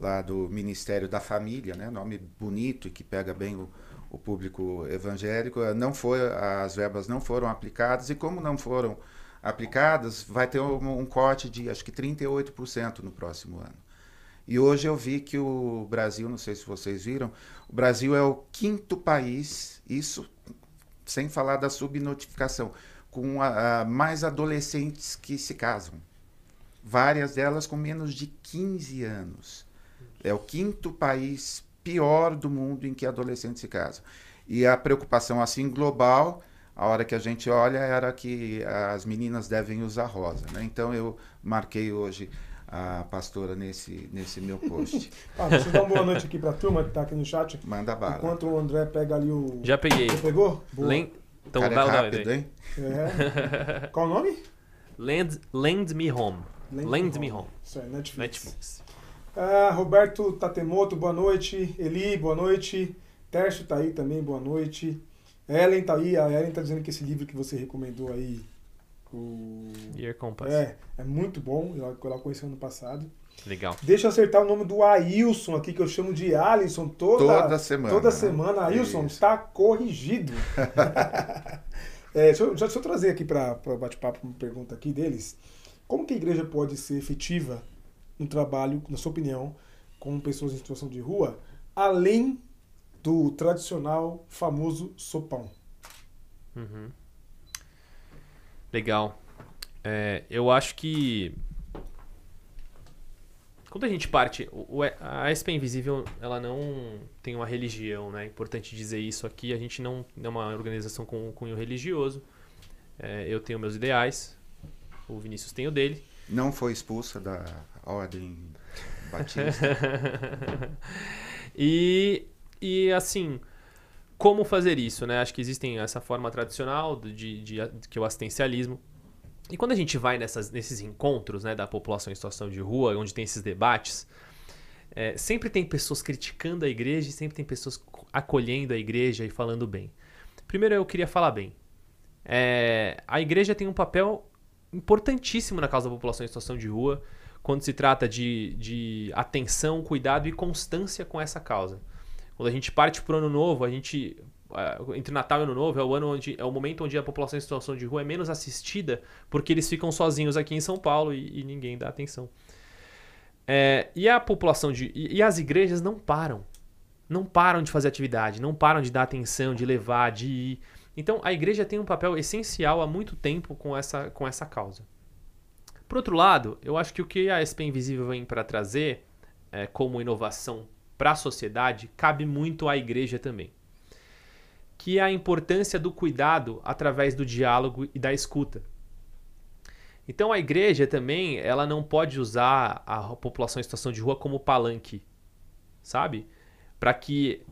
Speaker 1: lá do Ministério da Família, né? Nome bonito e que pega bem o, o público evangélico, eh, não foi, as verbas não foram aplicadas e como não foram aplicadas, vai ter um, um corte de acho que 38% no próximo ano. E hoje eu vi que o Brasil, não sei se vocês viram, o Brasil é o quinto país, isso sem falar da subnotificação, com a- a mais adolescentes que se casam. Várias delas com menos de 15 anos. É o quinto país pior do mundo em que adolescentes se casam. E a preocupação assim global, a hora que a gente olha, era que as meninas devem usar rosa. Né? Então eu marquei hoje a pastora nesse, nesse meu post.
Speaker 2: Ah, deixa eu dar uma boa noite aqui pra turma que tá aqui no chat.
Speaker 1: Manda bala.
Speaker 2: Enquanto o André pega ali o.
Speaker 3: Já peguei.
Speaker 2: Você pegou? Boa.
Speaker 3: Lem- Então,
Speaker 1: Cara, é
Speaker 3: dá, dá,
Speaker 1: rápido,
Speaker 3: dá.
Speaker 1: hein?
Speaker 2: É. Qual o nome?
Speaker 3: Lend, Lend Me Home. Lend Me Home.
Speaker 2: Isso aí, Netflix.
Speaker 3: Netflix.
Speaker 2: Ah, Roberto Tatemoto, boa noite. Eli, boa noite. Tércio tá aí também, boa noite. Ellen tá aí, a Ellen tá dizendo que esse livro que você recomendou aí, o...
Speaker 3: Year Compass.
Speaker 2: É, é muito bom, eu, eu conheci ano passado.
Speaker 3: Legal.
Speaker 2: Deixa eu acertar o nome do Ailson aqui, que eu chamo de Alisson toda,
Speaker 1: Toda semana,
Speaker 2: Toda
Speaker 1: né?
Speaker 2: semana. Ailson,
Speaker 1: Isso.
Speaker 2: está corrigido. É, deixa, eu, deixa eu trazer aqui para o bate-papo uma pergunta aqui deles. Como que a igreja pode ser efetiva no trabalho, na sua opinião, com pessoas em situação de rua, além do tradicional famoso sopão?
Speaker 3: Uhum. Legal. É, eu acho que quando a gente parte, o- a SP Invisível ela não tem uma religião, né? É importante dizer isso aqui. A gente não é uma organização com cunho religioso. É, eu tenho meus ideais, o Vinícius tem o dele.
Speaker 1: Não foi expulsa da ordem batista.
Speaker 3: e, e assim, como fazer isso, né? Acho que existem essa forma tradicional de, de, que é o assistencialismo. E quando a gente vai nessas, nesses encontros né, da população em situação de rua, onde tem esses debates, é, sempre tem pessoas criticando a igreja e sempre tem pessoas co- acolhendo a igreja e falando bem. Primeiro eu queria falar bem. É, a igreja tem um papel importantíssimo na causa da população em situação de rua, quando se trata de, de atenção, cuidado e constância com essa causa. Quando a gente parte para o ano novo, a gente ah, entre Natal e Ano Novo é o ano onde é o momento onde a população em situação de rua é menos assistida porque eles ficam sozinhos aqui em São Paulo e, e ninguém dá atenção. É, e a população de e, e as igrejas não param, não param de fazer atividade, não param de dar atenção, de levar, de ir. Então a igreja tem um papel essencial há muito tempo com essa com essa causa. Por outro lado, eu acho que o que a SP Invisível vem para trazer é, como inovação para a sociedade cabe muito à igreja também que é a importância do cuidado através do diálogo e da escuta. Então a igreja também, ela não pode usar a população em situação de rua como palanque, sabe? Para que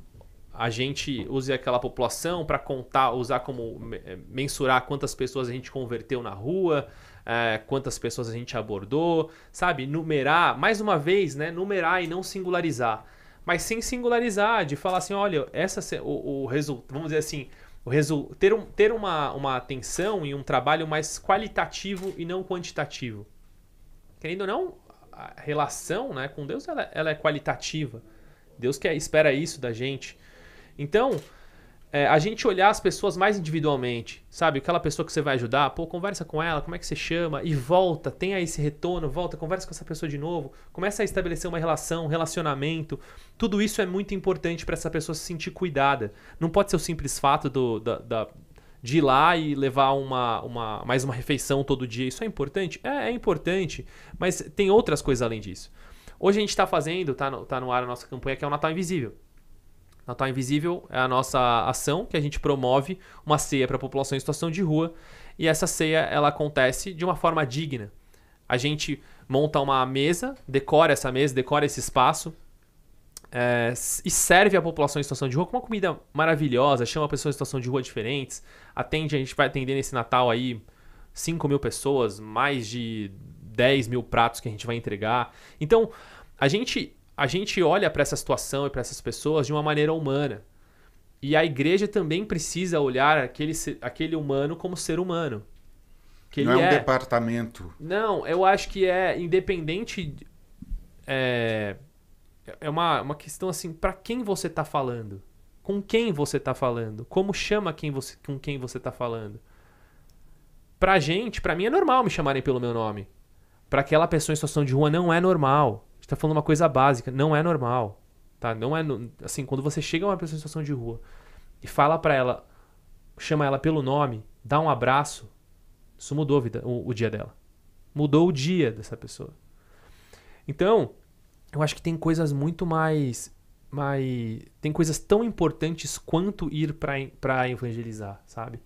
Speaker 3: a gente use aquela população para contar, usar como eh, mensurar quantas pessoas a gente converteu na rua, eh, quantas pessoas a gente abordou, sabe? Numerar, mais uma vez, né? Numerar e não singularizar mas sem singularizar, de falar assim, olha, essa o, o resultado, vamos dizer assim, o resu ter, um, ter uma, uma atenção e um trabalho mais qualitativo e não quantitativo. Querendo ou não, a relação né, com Deus ela, ela é qualitativa. Deus quer, espera isso da gente. Então, é, a gente olhar as pessoas mais individualmente, sabe? Aquela pessoa que você vai ajudar, pô, conversa com ela, como é que você chama, e volta, tenha esse retorno, volta, conversa com essa pessoa de novo, começa a estabelecer uma relação, um relacionamento. Tudo isso é muito importante para essa pessoa se sentir cuidada. Não pode ser o simples fato do, da, da- de ir lá e levar uma, uma, mais uma refeição todo dia. Isso é importante? É, é importante, mas tem outras coisas além disso. Hoje a gente está fazendo, tá no, tá no ar a nossa campanha, que é o Natal Invisível. Natal Invisível é a nossa ação que a gente promove uma ceia para a população em situação de rua e essa ceia ela acontece de uma forma digna. a gente monta uma mesa, decora essa mesa, decora esse espaço é, e serve a população em situação de rua com uma comida maravilhosa, chama pessoas em situação de rua diferentes, atende, a gente vai atender nesse Natal aí 5 mil pessoas, mais de 10 mil pratos que a gente vai entregar. Então, a gente, a gente olha para essa situação e para essas pessoas de uma maneira humana. E a igreja também precisa olhar aquele, aquele humano como ser humano.
Speaker 1: Que não é um é... departamento.
Speaker 3: Não, eu acho que é independente. É, é uma, uma questão assim, para quem você está falando? Com quem você está falando? Como chama quem você, com quem você está falando? Pra gente, pra mim é normal me chamarem pelo meu nome. Pra aquela pessoa em situação de rua não é normal. A gente tá falando uma coisa básica, não é normal. Tá? Não é assim, quando você chega a uma pessoa em situação de rua e fala para ela, chama ela pelo nome, dá um abraço, isso mudou vida, o, o dia dela. Mudou o dia dessa pessoa. Então, eu acho que tem coisas muito mais mais tem coisas tão importantes quanto ir para evangelizar, sabe?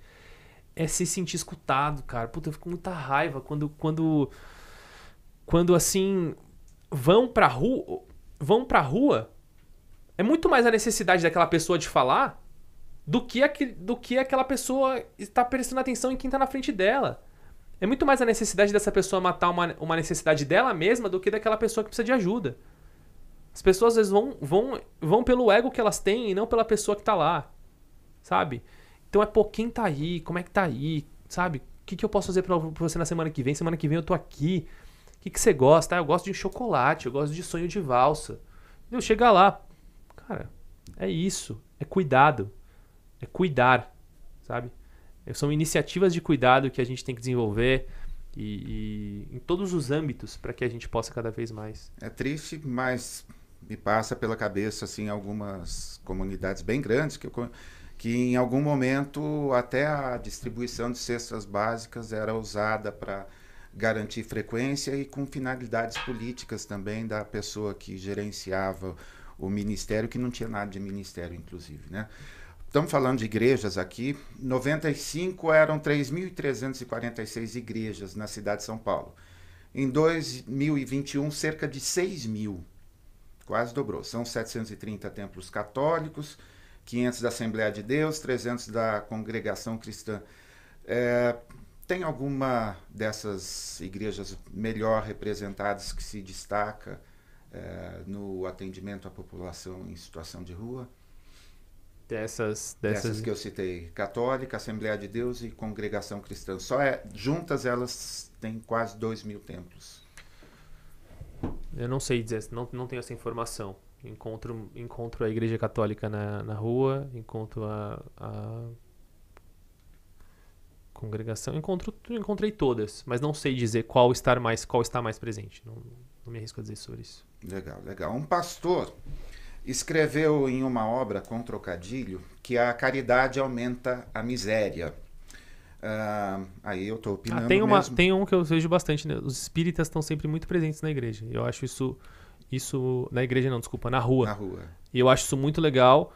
Speaker 3: É se sentir escutado, cara. Puta, eu fico com muita raiva quando quando quando assim vão pra rua, vão pra rua é muito mais a necessidade daquela pessoa de falar do que, aquele, do que aquela pessoa está prestando atenção em quem está na frente dela. É muito mais a necessidade dessa pessoa matar uma, uma necessidade dela mesma do que daquela pessoa que precisa de ajuda. As pessoas às vezes vão, vão, vão pelo ego que elas têm e não pela pessoa que está lá. Sabe? Então é, pô, quem tá aí? Como é que tá aí? Sabe? O que, que eu posso fazer pra, pra você na semana que vem? Semana que vem eu tô aqui. Que, que você gosta? Ah, eu gosto de chocolate, eu gosto de sonho de valsa. Eu chega lá, Cara, é isso. É cuidado. É cuidar, sabe? São iniciativas de cuidado que a gente tem que desenvolver e, e em todos os âmbitos para que a gente possa cada vez mais.
Speaker 1: É triste, mas me passa pela cabeça assim algumas comunidades bem grandes que, eu, que em algum momento até a distribuição de cestas básicas era usada para garantir frequência e com finalidades políticas também da pessoa que gerenciava o ministério, que não tinha nada de ministério, inclusive, né? Estamos falando de igrejas aqui. 95 eram 3.346 igrejas na cidade de São Paulo. Em 2021, cerca de 6 mil. Quase dobrou. São 730 templos católicos, 500 da Assembleia de Deus, 300 da Congregação Cristã. É, tem alguma dessas igrejas melhor representadas que se destaca é, no atendimento à população em situação de rua.
Speaker 3: Dessas,
Speaker 1: dessas... dessas que eu citei, Católica, Assembleia de Deus e Congregação Cristã. Só é, juntas elas têm quase dois mil templos.
Speaker 3: Eu não sei dizer, não, não tenho essa informação. Encontro, encontro a Igreja Católica na, na rua, encontro a, a congregação, encontro, encontrei todas, mas não sei dizer qual estar mais, qual está mais presente. Não, não me arrisco a dizer sobre isso.
Speaker 1: Legal, legal. Um pastor escreveu em uma obra com trocadilho que a caridade aumenta a miséria. Uh, aí eu estou opinando
Speaker 3: ah, tem, uma,
Speaker 1: mesmo.
Speaker 3: tem um que eu vejo bastante. Né? Os espíritas estão sempre muito presentes na igreja. Eu acho isso, isso... Na igreja não, desculpa, na rua.
Speaker 1: Na rua.
Speaker 3: E eu acho isso muito legal.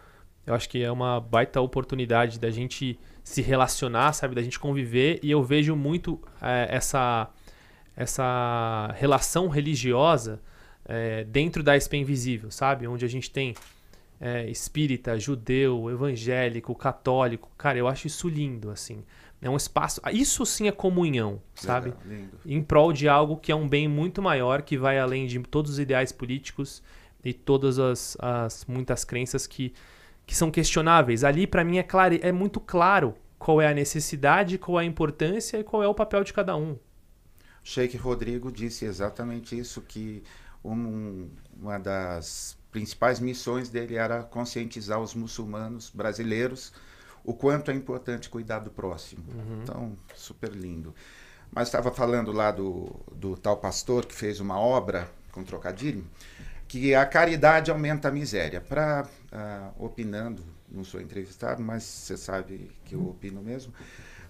Speaker 3: Eu acho que é uma baita oportunidade da gente se relacionar, sabe? Da gente conviver. E eu vejo muito é, essa essa relação religiosa é, dentro da SP Invisível, sabe? Onde a gente tem é, espírita, judeu, evangélico, católico. Cara, eu acho isso lindo, assim. É um espaço. Isso sim é comunhão, sabe? Legal, em prol de algo que é um bem muito maior, que vai além de todos os ideais políticos e todas as, as muitas crenças que, que são questionáveis. Ali, para mim, é, claro, é muito claro qual é a necessidade, qual é a importância e qual é o papel de cada um.
Speaker 1: Sheikh Rodrigo disse exatamente isso, que um, uma das principais missões dele era conscientizar os muçulmanos brasileiros o quanto é importante cuidar do próximo. Uhum. Então, super lindo. Mas estava falando lá do, do tal pastor que fez uma obra com trocadilho, que a caridade aumenta a miséria. Para ah, opinando, não sou entrevistado, mas você sabe que eu opino mesmo.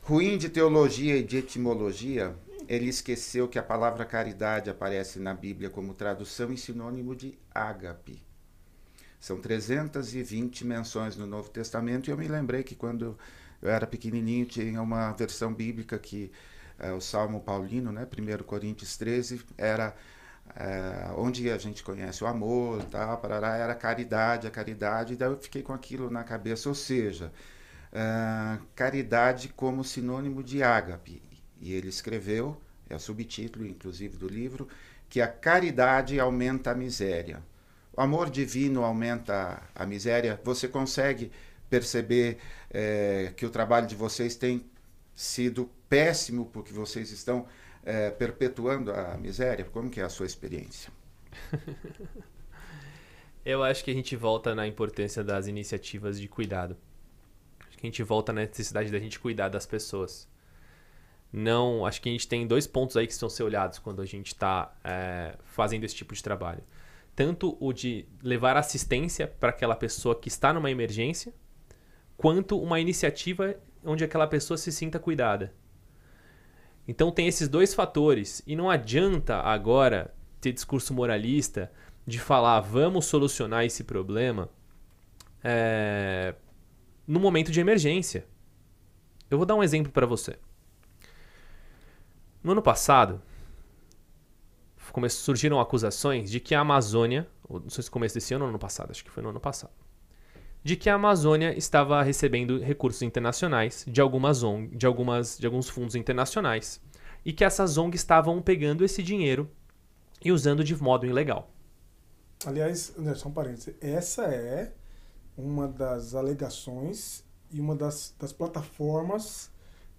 Speaker 1: Ruim de teologia e de etimologia, ele esqueceu que a palavra caridade aparece na Bíblia como tradução e sinônimo de ágape. São 320 menções no Novo Testamento e eu me lembrei que quando eu era pequenininho tinha uma versão bíblica que é, o Salmo Paulino, né? 1 Coríntios 13, era é, onde a gente conhece o amor, tal, parará, era caridade, a caridade, e daí eu fiquei com aquilo na cabeça, ou seja, é, caridade como sinônimo de ágape. E ele escreveu, é o subtítulo, inclusive, do livro, que a caridade aumenta a miséria. O amor divino aumenta a miséria. Você consegue perceber é, que o trabalho de vocês tem sido péssimo porque vocês estão é, perpetuando a miséria? Como que é a sua experiência?
Speaker 3: Eu acho que a gente volta na importância das iniciativas de cuidado. Acho que a gente volta na necessidade da gente cuidar das pessoas. Não, acho que a gente tem dois pontos aí que estão ser olhados quando a gente está é, fazendo esse tipo de trabalho. Tanto o de levar assistência para aquela pessoa que está numa emergência, quanto uma iniciativa onde aquela pessoa se sinta cuidada. Então tem esses dois fatores. E não adianta agora ter discurso moralista de falar vamos solucionar esse problema é, no momento de emergência. Eu vou dar um exemplo para você. No ano passado, surgiram acusações de que a Amazônia, não sei se começo desse ano ou no ano passado, acho que foi no ano passado, de que a Amazônia estava recebendo recursos internacionais de algumas ONG, de algumas de alguns fundos internacionais e que essas ONGs estavam pegando esse dinheiro e usando de modo ilegal.
Speaker 2: Aliás, só um parênteses, essa é uma das alegações e uma das, das plataformas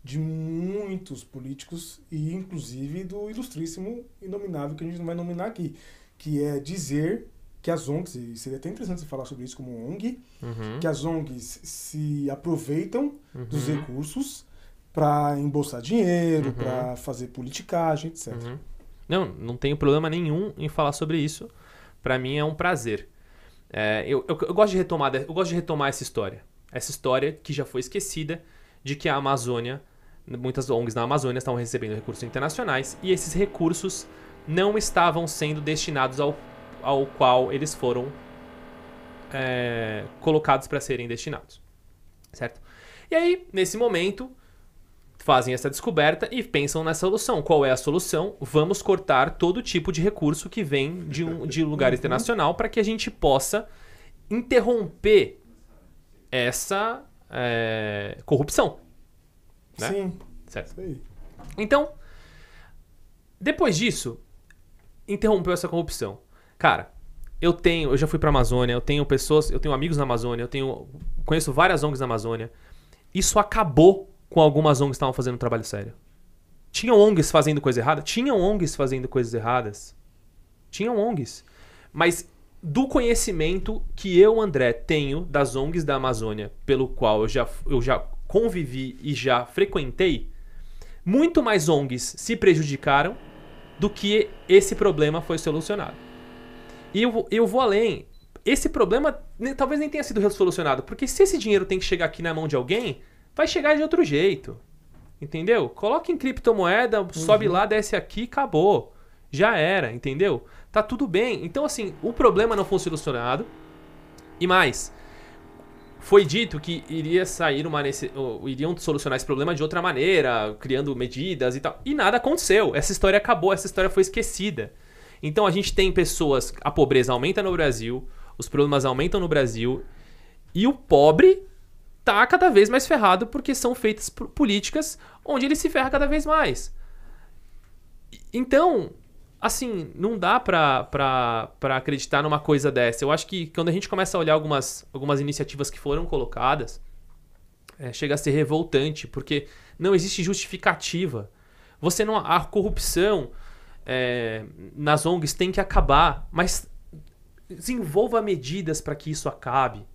Speaker 2: de muitos políticos e inclusive do ilustríssimo inominável que a gente não vai nominar aqui, que é dizer que as ONGs, e seria até interessante você falar sobre isso como ONG, uhum. que as ONGs se aproveitam uhum. dos recursos para embolsar dinheiro, uhum. para fazer politicagem, etc. Uhum.
Speaker 3: Não, não tenho problema nenhum em falar sobre isso. Para mim é um prazer. É, eu, eu, eu, gosto de retomar, eu gosto de retomar essa história. Essa história que já foi esquecida de que a Amazônia, muitas ONGs na Amazônia estavam recebendo recursos internacionais e esses recursos não estavam sendo destinados ao ao qual eles foram é, colocados para serem destinados. Certo? E aí, nesse momento, fazem essa descoberta e pensam na solução. Qual é a solução? Vamos cortar todo tipo de recurso que vem de um de lugar uhum. internacional para que a gente possa interromper essa é, corrupção. Né?
Speaker 2: Sim.
Speaker 3: Certo. Então, depois disso, interrompeu essa corrupção. Cara, eu tenho, eu já fui pra Amazônia, eu tenho pessoas, eu tenho amigos na Amazônia, eu tenho. Conheço várias ONGs na Amazônia. Isso acabou com algumas ONGs que estavam fazendo um trabalho sério. Tinham ONGs fazendo coisa errada? Tinham ONGs fazendo coisas erradas. Tinham ONGs. Mas do conhecimento que eu, André, tenho das ONGs da Amazônia, pelo qual eu já, eu já convivi e já frequentei, muito mais ONGs se prejudicaram do que esse problema foi solucionado. E eu, eu vou além. Esse problema talvez nem tenha sido resolucionado, porque se esse dinheiro tem que chegar aqui na mão de alguém, vai chegar de outro jeito. Entendeu? Coloca em criptomoeda, uhum. sobe lá, desce aqui, acabou. Já era, entendeu? Tá tudo bem. Então, assim, o problema não foi solucionado. E mais, foi dito que iria sair uma iriam solucionar esse problema de outra maneira, criando medidas e tal. E nada aconteceu. Essa história acabou, essa história foi esquecida. Então a gente tem pessoas, a pobreza aumenta no Brasil, os problemas aumentam no Brasil e o pobre tá cada vez mais ferrado porque são feitas políticas onde ele se ferra cada vez mais. Então, assim, não dá pra acreditar numa coisa dessa. Eu acho que quando a gente começa a olhar algumas, algumas iniciativas que foram colocadas, é, chega a ser revoltante, porque não existe justificativa. Você não. A corrupção é, nas ONGs tem que acabar, mas desenvolva medidas para que isso acabe,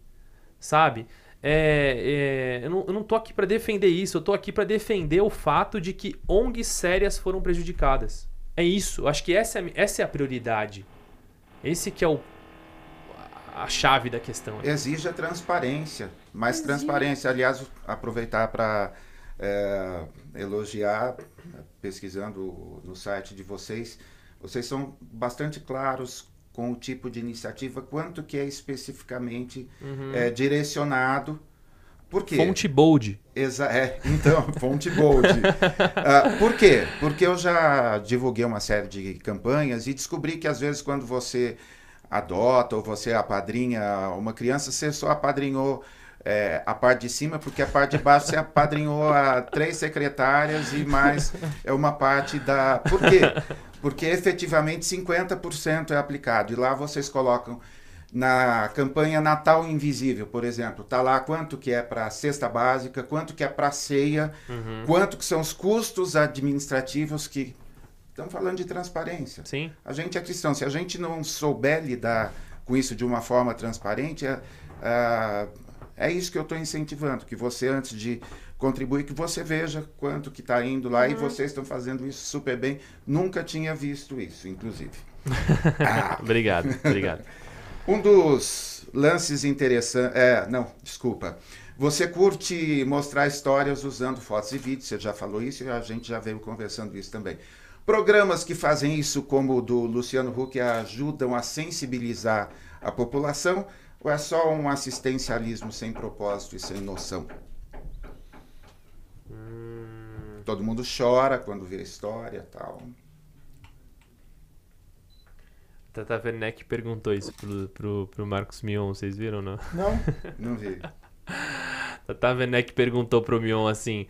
Speaker 3: sabe? É, é, eu, não, eu não tô aqui para defender isso, eu tô aqui para defender o fato de que ONGs sérias foram prejudicadas. É isso, eu acho que essa é, essa é a prioridade. Esse que é o, a chave da questão.
Speaker 1: Exige a transparência, mais Exige. transparência. Aliás, aproveitar para é, elogiar, pesquisando no site de vocês, vocês são bastante claros com o tipo de iniciativa, quanto que é especificamente uhum. é, direcionado Por quê?
Speaker 3: Fonte Bold.
Speaker 1: Exa é, então, fonte Bold. uh, por quê? Porque eu já divulguei uma série de campanhas e descobri que às vezes quando você adota ou você apadrinha uma criança, você só apadrinhou é, a parte de cima, porque a parte de baixo você apadrinhou a três secretárias e mais é uma parte da. Por quê? Porque efetivamente 50% é aplicado. E lá vocês colocam na campanha Natal Invisível, por exemplo, tá lá quanto que é para cesta básica, quanto que é para ceia, uhum. quanto que são os custos administrativos que estão falando de transparência.
Speaker 3: Sim.
Speaker 1: A gente é cristão, se a gente não souber lidar com isso de uma forma transparente, é, é, é isso que eu estou incentivando, que você antes de contribuir, que você veja quanto que está indo lá uhum. e vocês estão fazendo isso super bem. Nunca tinha visto isso, inclusive.
Speaker 3: ah. obrigado, obrigado.
Speaker 1: Um dos lances interessantes. É, não, desculpa. Você curte mostrar histórias usando fotos e vídeos, você já falou isso e a gente já veio conversando isso também. Programas que fazem isso, como o do Luciano Huck, ajudam a sensibilizar a população ou é só um assistencialismo sem propósito e sem noção? Hum... Todo mundo chora quando vê a história tal.
Speaker 3: Tata Werneck perguntou isso pro, pro, pro Marcos Mion, vocês viram, não?
Speaker 2: Não,
Speaker 1: não vi.
Speaker 3: Tata Werneck perguntou pro Mion assim: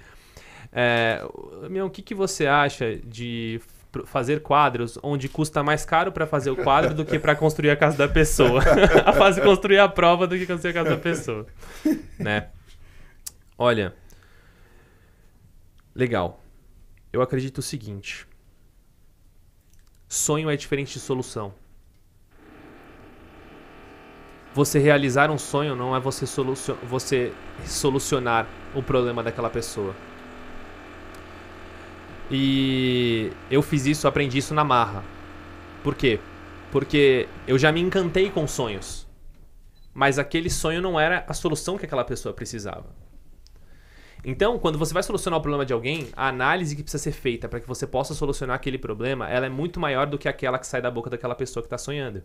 Speaker 3: é, Mion, o que, que você acha de fazer quadros onde custa mais caro para fazer o quadro do que para construir a casa da pessoa? a fazer construir a prova do que construir a casa da pessoa. né? Olha. Legal. Eu acredito o seguinte. Sonho é diferente de solução. Você realizar um sonho não é você, você solucionar o problema daquela pessoa. E eu fiz isso, aprendi isso na marra. Por quê? Porque eu já me encantei com sonhos. Mas aquele sonho não era a solução que aquela pessoa precisava. Então, quando você vai solucionar o problema de alguém, a análise que precisa ser feita para que você possa solucionar aquele problema, ela é muito maior do que aquela que sai da boca daquela pessoa que está sonhando.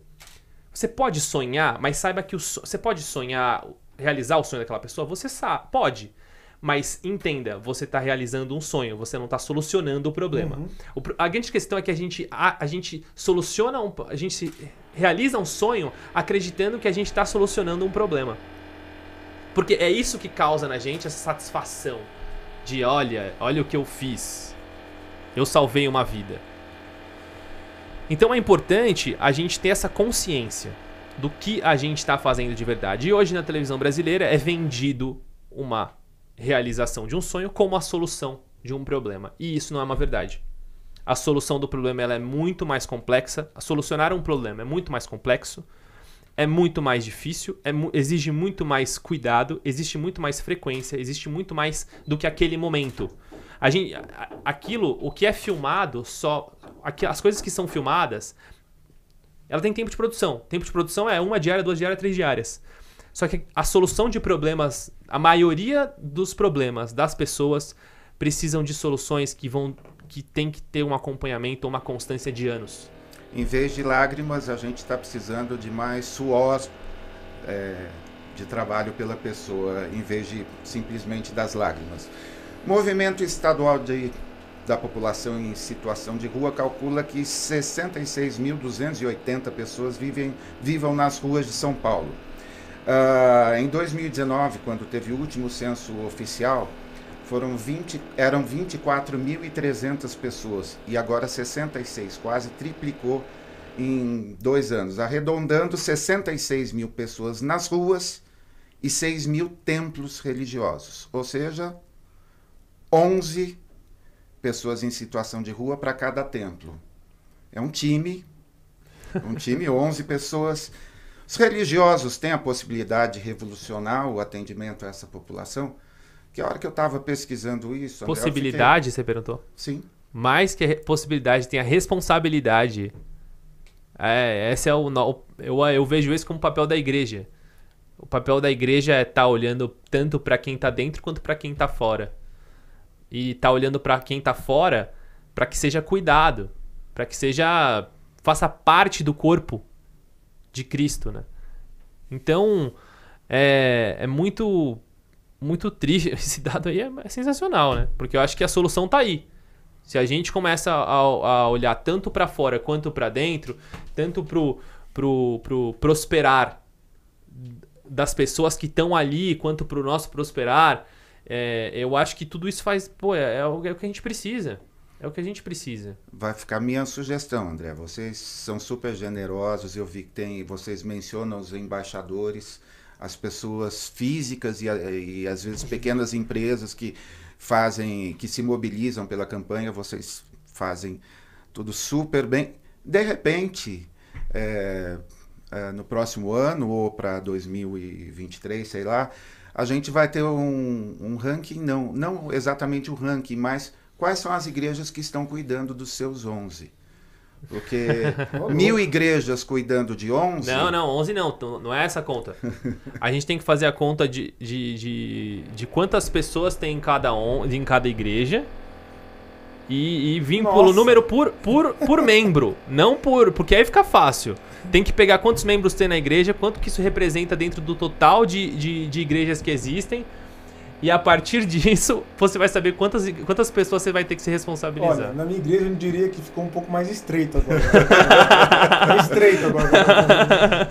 Speaker 3: Você pode sonhar, mas saiba que o so... você pode sonhar, realizar o sonho daquela pessoa? Você sabe, pode. Mas entenda, você está realizando um sonho, você não está solucionando o problema. Uhum. O, a grande questão é que a gente, a, a gente soluciona, um, a gente realiza um sonho acreditando que a gente está solucionando um problema. Porque é isso que causa na gente essa satisfação de olha, olha o que eu fiz. Eu salvei uma vida. Então é importante a gente ter essa consciência do que a gente está fazendo de verdade. E hoje na televisão brasileira é vendido uma realização de um sonho como a solução de um problema. E isso não é uma verdade. A solução do problema ela é muito mais complexa. Solucionar um problema é muito mais complexo, é muito mais difícil, é, exige muito mais cuidado, existe muito mais frequência, existe muito mais do que aquele momento. A gente, aquilo, o que é filmado, só as coisas que são filmadas, ela tem tempo de produção. Tempo de produção é uma diária, duas diárias, três diárias. Só que a solução de problemas, a maioria dos problemas das pessoas precisam de soluções que vão que tem que ter um acompanhamento, uma constância de anos.
Speaker 1: Em vez de lágrimas, a gente está precisando de mais suor é, de trabalho pela pessoa, em vez de simplesmente das lágrimas. Movimento Estadual de, da População em Situação de Rua calcula que 66.280 pessoas vivem, vivam nas ruas de São Paulo. Uh, em 2019, quando teve o último censo oficial, foram 20, eram 24.300 pessoas e agora 66, quase triplicou em dois anos, arredondando 66 mil pessoas nas ruas e 6 mil templos religiosos, ou seja, 11 pessoas em situação de rua para cada templo. É um time, um time, 11 pessoas. Os religiosos têm a possibilidade de revolucionar o atendimento a essa população? Que a hora que eu estava pesquisando isso.
Speaker 3: Possibilidade, fiquei... você perguntou?
Speaker 1: Sim.
Speaker 3: Mais que a possibilidade, tem a responsabilidade. É, esse é o. Eu, eu vejo isso como papel da igreja. O papel da igreja é estar tá olhando tanto para quem está dentro quanto para quem está fora e tá olhando para quem tá fora para que seja cuidado, para que seja faça parte do corpo de Cristo, né? Então é, é muito muito triste. Esse dado aí é, é sensacional, né? Porque eu acho que a solução tá aí. Se a gente começa a, a olhar tanto para fora quanto para dentro, tanto pro, pro, pro prosperar das pessoas que estão ali, quanto pro nosso prosperar, é, eu acho que tudo isso faz. Pô, é, é, o, é o que a gente precisa. É o que a gente precisa.
Speaker 1: Vai ficar minha sugestão, André. Vocês são super generosos. Eu vi que tem. Vocês mencionam os embaixadores, as pessoas físicas e, e às vezes pequenas empresas que fazem, que se mobilizam pela campanha, vocês fazem tudo super bem. De repente, é, é, no próximo ano ou para 2023, sei lá, a gente vai ter um, um ranking, não, não exatamente o um ranking, mas quais são as igrejas que estão cuidando dos seus 11. Porque mil igrejas cuidando de 11.
Speaker 3: Não, não, 11 não, não é essa conta. A gente tem que fazer a conta de, de, de, de quantas pessoas tem em cada, on, em cada igreja e, e vir pelo número por, por, por membro, não por. Porque aí fica fácil. Tem que pegar quantos membros tem na igreja, quanto que isso representa dentro do total de, de, de igrejas que existem e a partir disso, você vai saber quantas, quantas pessoas você vai ter que se responsabilizar.
Speaker 2: Olha, na minha igreja eu diria que ficou um pouco mais estreito agora. é estreito agora.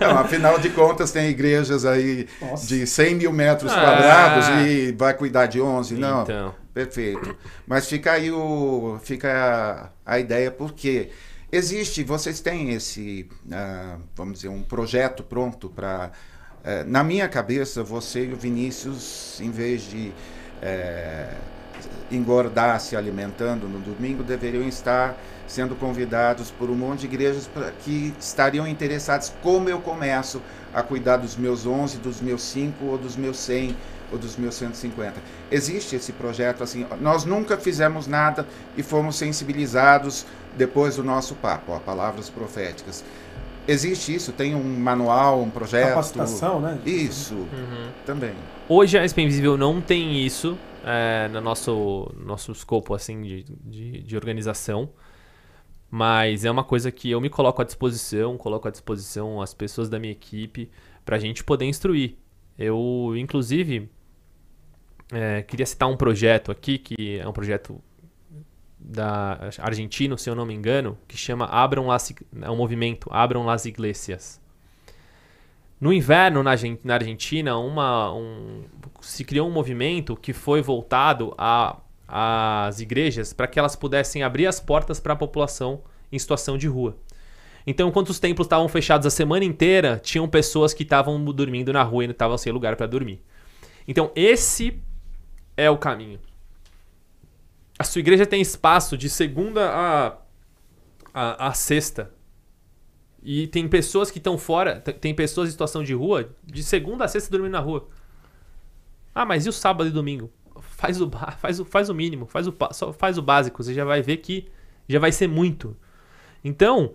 Speaker 1: Não, afinal de contas, tem igrejas aí Nossa. de 100 mil metros ah. quadrados e vai cuidar de 11. Não, então. perfeito. Mas fica aí o, fica a, a ideia, porque existe, vocês têm esse, uh, vamos dizer, um projeto pronto para é, na minha cabeça, você e o Vinícius, em vez de é, engordar se alimentando no domingo, deveriam estar sendo convidados por um monte de igrejas que estariam interessados como eu começo a cuidar dos meus 11, dos meus 5 ou dos meus 100 ou dos meus 150. Existe esse projeto assim, nós nunca fizemos nada e fomos sensibilizados depois do nosso papo, ó, palavras proféticas. Existe isso? Tem um manual, um projeto?
Speaker 2: Capacitação, né?
Speaker 1: Isso, uhum. também.
Speaker 3: Hoje a SP Invisível não tem isso é, no nosso, nosso escopo assim, de, de, de, organização. Mas é uma coisa que eu me coloco à disposição, coloco à disposição as pessoas da minha equipe para a gente poder instruir. Eu, inclusive, é, queria citar um projeto aqui, que é um projeto da argentino, se eu não me engano, que chama Abram las é um movimento Abram las Iglesias. No inverno na, na Argentina, uma, um, se criou um movimento que foi voltado às igrejas para que elas pudessem abrir as portas para a população em situação de rua. Então, enquanto os templos estavam fechados a semana inteira, tinham pessoas que estavam dormindo na rua e não estavam sem lugar para dormir. Então, esse é o caminho a sua igreja tem espaço de segunda a, a, a sexta. E tem pessoas que estão fora, tem pessoas em situação de rua, de segunda a sexta dormindo na rua. Ah, mas e o sábado e domingo? Faz o, faz o, faz o mínimo, faz o, só faz o básico, você já vai ver que já vai ser muito. Então,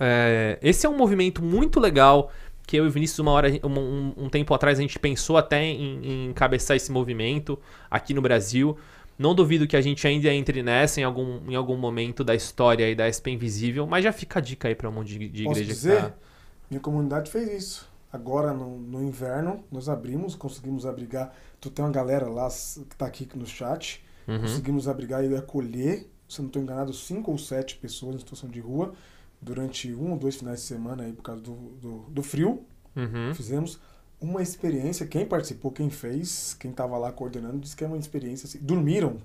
Speaker 3: é, esse é um movimento muito legal que eu e o Vinícius, uma hora, um, um, tempo atrás, a gente pensou até em, em encabeçar esse movimento aqui no Brasil. Não duvido que a gente ainda entre nessa em algum, em algum momento da história aí da SP Invisível, mas já fica a dica aí para um monte de, de
Speaker 2: Posso
Speaker 3: igreja
Speaker 2: dizer? que tá... Minha comunidade fez isso. Agora, no, no, inverno, nós abrimos, conseguimos abrigar. Tu tem uma galera lá que está aqui no chat. Uhum. Conseguimos abrigar e acolher, se não estou enganado, cinco ou sete pessoas em situação de rua durante um ou dois finais de semana aí por causa do, do, do frio.
Speaker 3: Uhum.
Speaker 2: Fizemos uma experiência, quem participou, quem fez, quem estava lá coordenando, disse que é uma experiência assim, dormiram,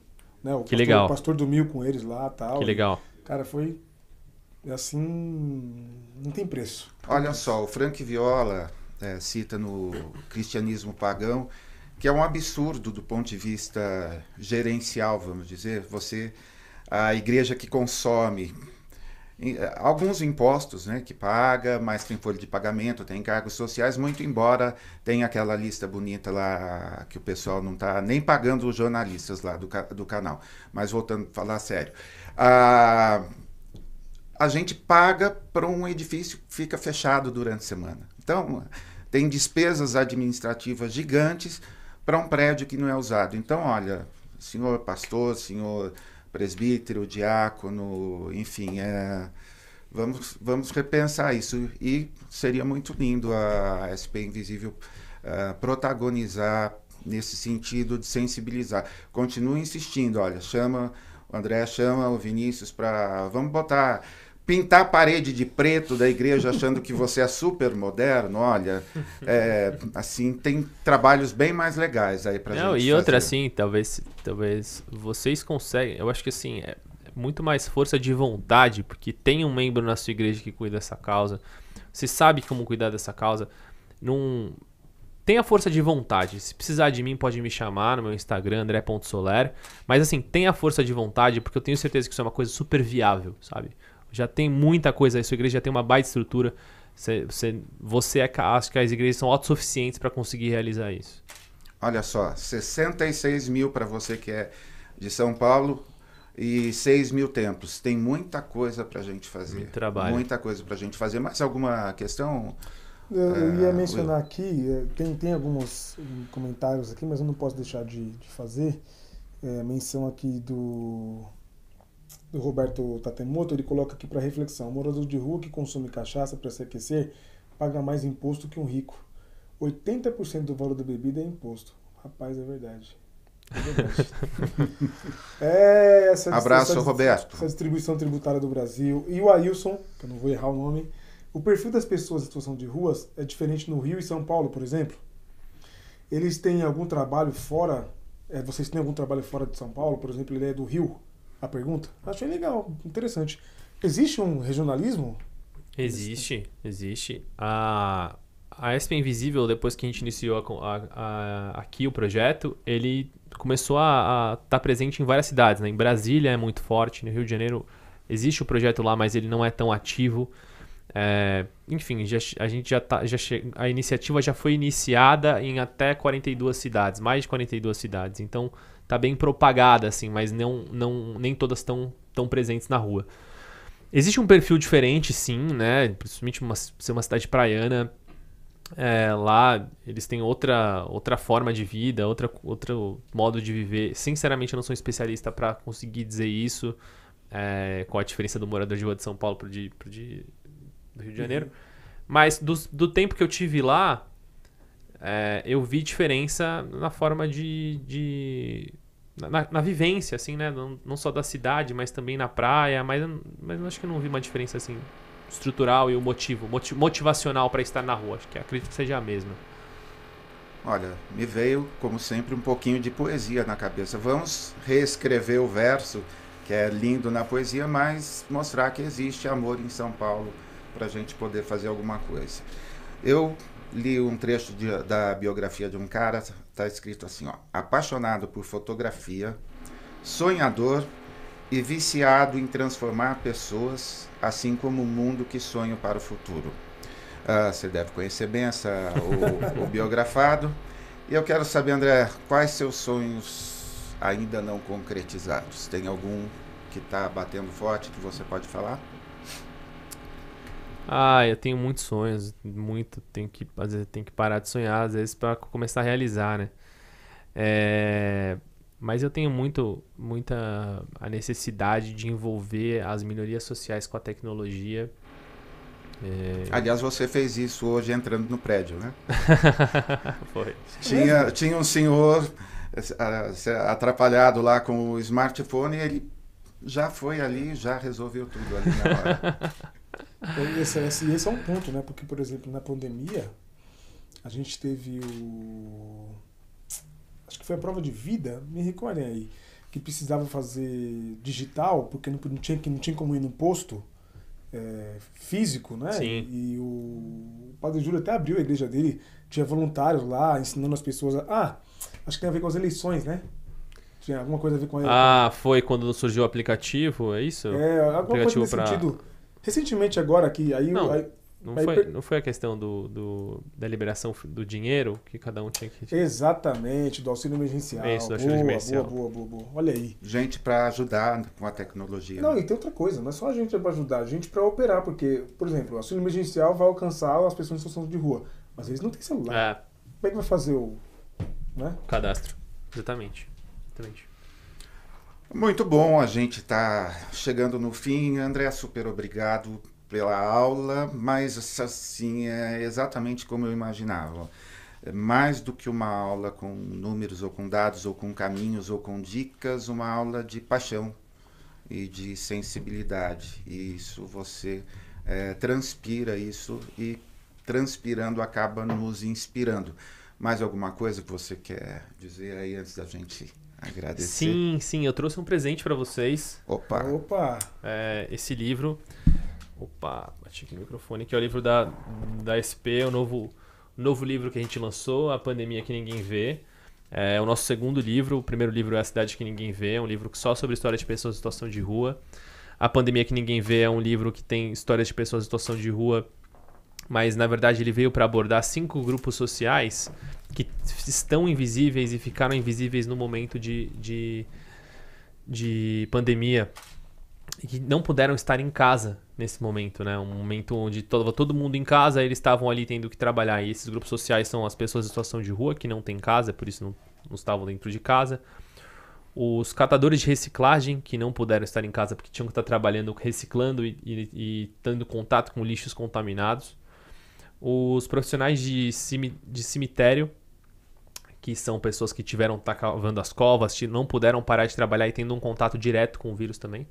Speaker 2: né? O
Speaker 3: que
Speaker 2: pastor,
Speaker 3: legal.
Speaker 2: O pastor dormiu com eles lá, tal.
Speaker 3: Que legal.
Speaker 2: E, cara, foi assim, não tem preço.
Speaker 1: Olha só, o Frank Viola é, cita no Cristianismo Pagão que é um absurdo do ponto de vista gerencial, vamos dizer, você a igreja que consome alguns impostos né, que paga, mas tem folha de pagamento, tem encargos sociais, muito embora tenha aquela lista bonita lá que o pessoal não está nem pagando os jornalistas lá do, do canal. Mas voltando a falar sério. A, a gente paga para um edifício que fica fechado durante a semana. Então, tem despesas administrativas gigantes para um prédio que não é usado. Então, olha, senhor pastor, senhor presbítero, diácono, enfim, é, vamos, vamos repensar isso. E seria muito lindo a SP Invisível uh, protagonizar nesse sentido de sensibilizar. Continuo insistindo, olha, chama, o André chama o Vinícius para. Vamos botar. Pintar a parede de preto da igreja achando que você é super moderno, olha, é, assim, tem trabalhos bem mais legais aí pra
Speaker 3: Não,
Speaker 1: gente
Speaker 3: e outra
Speaker 1: fazer.
Speaker 3: assim, talvez, talvez vocês conseguem, eu acho que assim, é muito mais força de vontade, porque tem um membro na sua igreja que cuida dessa causa, você sabe como cuidar dessa causa, não tenha força de vontade. Se precisar de mim, pode me chamar no meu Instagram, andré.soler. Mas assim, tenha força de vontade, porque eu tenho certeza que isso é uma coisa super viável, sabe? Já tem muita coisa aí, sua igreja já tem uma baita estrutura. Você, você, você é, acho que as igrejas são autossuficientes para conseguir realizar isso.
Speaker 1: Olha só, 66 mil para você que é de São Paulo e 6 mil templos. Tem muita coisa para a gente fazer.
Speaker 3: Muito trabalho.
Speaker 1: Muita coisa para a gente fazer. Mais alguma questão?
Speaker 2: Eu, eu ia
Speaker 1: É,
Speaker 2: mencionar aqui, é, tem, tem alguns hum, comentários aqui, mas eu não posso deixar de, de fazer. É, menção aqui do, do Roberto Tatemoto, ele coloca aqui para reflexão: o morador de rua que consome cachaça para se aquecer paga mais imposto que um rico. 80% do valor da bebida é imposto. Rapaz, é verdade. É verdade. é, essa,
Speaker 1: Abraço,
Speaker 2: essa-
Speaker 1: Roberto.
Speaker 2: essa distribuição tributária do Brasil. E o Ailson, que eu não vou errar o nome, o perfil das pessoas em situação de ruas é diferente no Rio e São Paulo, por exemplo. Eles têm algum trabalho fora? é, vocês têm algum trabalho fora de São Paulo? Por exemplo, ele é do Rio? A pergunta? Achei legal, interessante. Existe um regionalismo?
Speaker 3: Existe, existe. A, a ESP Invisível, depois que a gente iniciou a a- a- aqui o projeto, ele começou a estar presente em várias cidades. Né? Em Brasília é muito forte, no Rio de Janeiro existe o projeto lá, mas ele não é tão ativo. É, enfim, já- a gente já tá, já che- a iniciativa já foi iniciada em até 42 cidades, mais de 42 cidades. Então tá bem propagada assim, mas não, não nem todas estão tão presentes na rua. Existe um perfil diferente, sim, né? Principalmente uma, ser uma cidade praiana. É, lá eles têm outra, outra forma de vida, outra, outro modo de viver. Sinceramente, eu não sou especialista para conseguir dizer isso. É, qual a diferença do morador de rua de São Paulo pro de, pro de do Rio de Janeiro. Mas do, do tempo que eu tive lá, é, eu vi diferença na forma de. de na, na vivência, assim, né? Não, não só da cidade, mas também na praia. Mas, mas eu acho que eu não vi uma diferença assim estrutural e o motivo, moti- motivacional para estar na rua. Acho que acredito que seja a mesma.
Speaker 1: Olha, me veio, como sempre, um pouquinho de poesia na cabeça. Vamos reescrever o verso, que é lindo na poesia, mas mostrar que existe amor em São Paulo para a gente poder fazer alguma coisa. Eu li um trecho de- da biografia de um cara, está escrito assim: ó, apaixonado por fotografia, sonhador e viciado em transformar pessoas, assim como o mundo que sonho para o futuro. Ah, você deve conhecer bem essa, o, o biografado. E eu quero saber, André, quais seus sonhos ainda não concretizados? Tem algum que está batendo forte que você pode falar?
Speaker 3: Ah, eu tenho muitos sonhos, muito, tenho que, às vezes, tenho que parar de sonhar, às vezes, para começar a realizar, né? É, mas eu tenho muito, muita a necessidade de envolver as minorias sociais com a tecnologia. É,
Speaker 1: Aliás, você fez isso hoje entrando no prédio, né?
Speaker 3: Foi.
Speaker 1: Tinha, tinha um senhor ah, se- atrapalhado lá com o smartphone e ele já foi ali, já resolveu tudo ali na hora.
Speaker 2: Então, Esse, esse, esse é um ponto, né? Porque, por exemplo, na pandemia, a gente teve o. Acho que foi a prova de vida, me recordem aí, que precisava fazer digital, porque não, não, tinha, não tinha como ir no posto é, físico, né?
Speaker 3: Sim.
Speaker 2: E, o, o Padre Júlio até abriu a igreja dele, tinha voluntários lá ensinando as pessoas. A, ah, acho que tem a ver com as eleições, né? Tinha alguma coisa a ver com a
Speaker 3: Ah, foi quando surgiu o aplicativo, é isso?
Speaker 2: É, alguma coisa
Speaker 3: aplicativo
Speaker 2: nesse
Speaker 3: pra-
Speaker 2: sentido. Recentemente agora aqui, aí,
Speaker 3: Não.
Speaker 2: aí
Speaker 3: Não
Speaker 2: Aí
Speaker 3: foi,
Speaker 2: per-
Speaker 3: não foi a questão do, do- da liberação do dinheiro que cada um tinha que.
Speaker 2: Exatamente, do auxílio emergencial.
Speaker 3: Isso, do auxílio
Speaker 2: boa,
Speaker 3: emergencial.
Speaker 2: boa, boa, boa, boa. Olha aí.
Speaker 1: Gente para ajudar com a tecnologia.
Speaker 2: Não,
Speaker 1: né?
Speaker 2: e tem outra coisa, não é só a gente para ajudar, a gente para operar, porque, por exemplo, o auxílio emergencial vai alcançar as pessoas em situação de rua, mas eles não têm celular.
Speaker 3: É,
Speaker 2: Como é que vai fazer o. Né?
Speaker 3: cadastro. Exatamente. Exatamente.
Speaker 1: Muito bom, a gente está chegando no fim. André, super obrigado pela aula, mas assim, é exatamente como eu imaginava. é mais do que uma aula com números ou com dados ou com caminhos ou com dicas, uma aula de paixão e de sensibilidade. E isso você é, transpira isso e transpirando acaba nos inspirando. Mais alguma coisa que você quer dizer aí antes da gente agradecer?
Speaker 3: Sim, sim, eu trouxe um presente para vocês.
Speaker 1: Opa!
Speaker 2: Opa!
Speaker 3: É, esse livro. Opa, bati aqui no microfone, que é o livro da, da SP, o novo, novo livro que a gente lançou, A Pandemia que Ninguém Vê. É o nosso segundo livro. O primeiro livro é A Cidade que Ninguém Vê, é um livro só sobre história de pessoas em situação de rua. A Pandemia que Ninguém Vê é um livro que tem histórias de pessoas em situação de rua, mas na verdade ele veio para abordar cinco grupos sociais que estão invisíveis e ficaram invisíveis no momento de, de, de pandemia e que não puderam estar em casa nesse momento, né? Um momento onde estava todo mundo em casa, eles estavam ali tendo que trabalhar. E esses grupos sociais são as pessoas em situação de rua que não têm casa, por isso não, não estavam dentro de casa. Os catadores de reciclagem que não puderam estar em casa porque tinham que estar trabalhando reciclando e, e, e tendo contato com lixos contaminados. Os profissionais de, de cemitério que são pessoas que tiveram tá cavando as covas, não puderam parar de trabalhar e tendo um contato direto com o vírus também.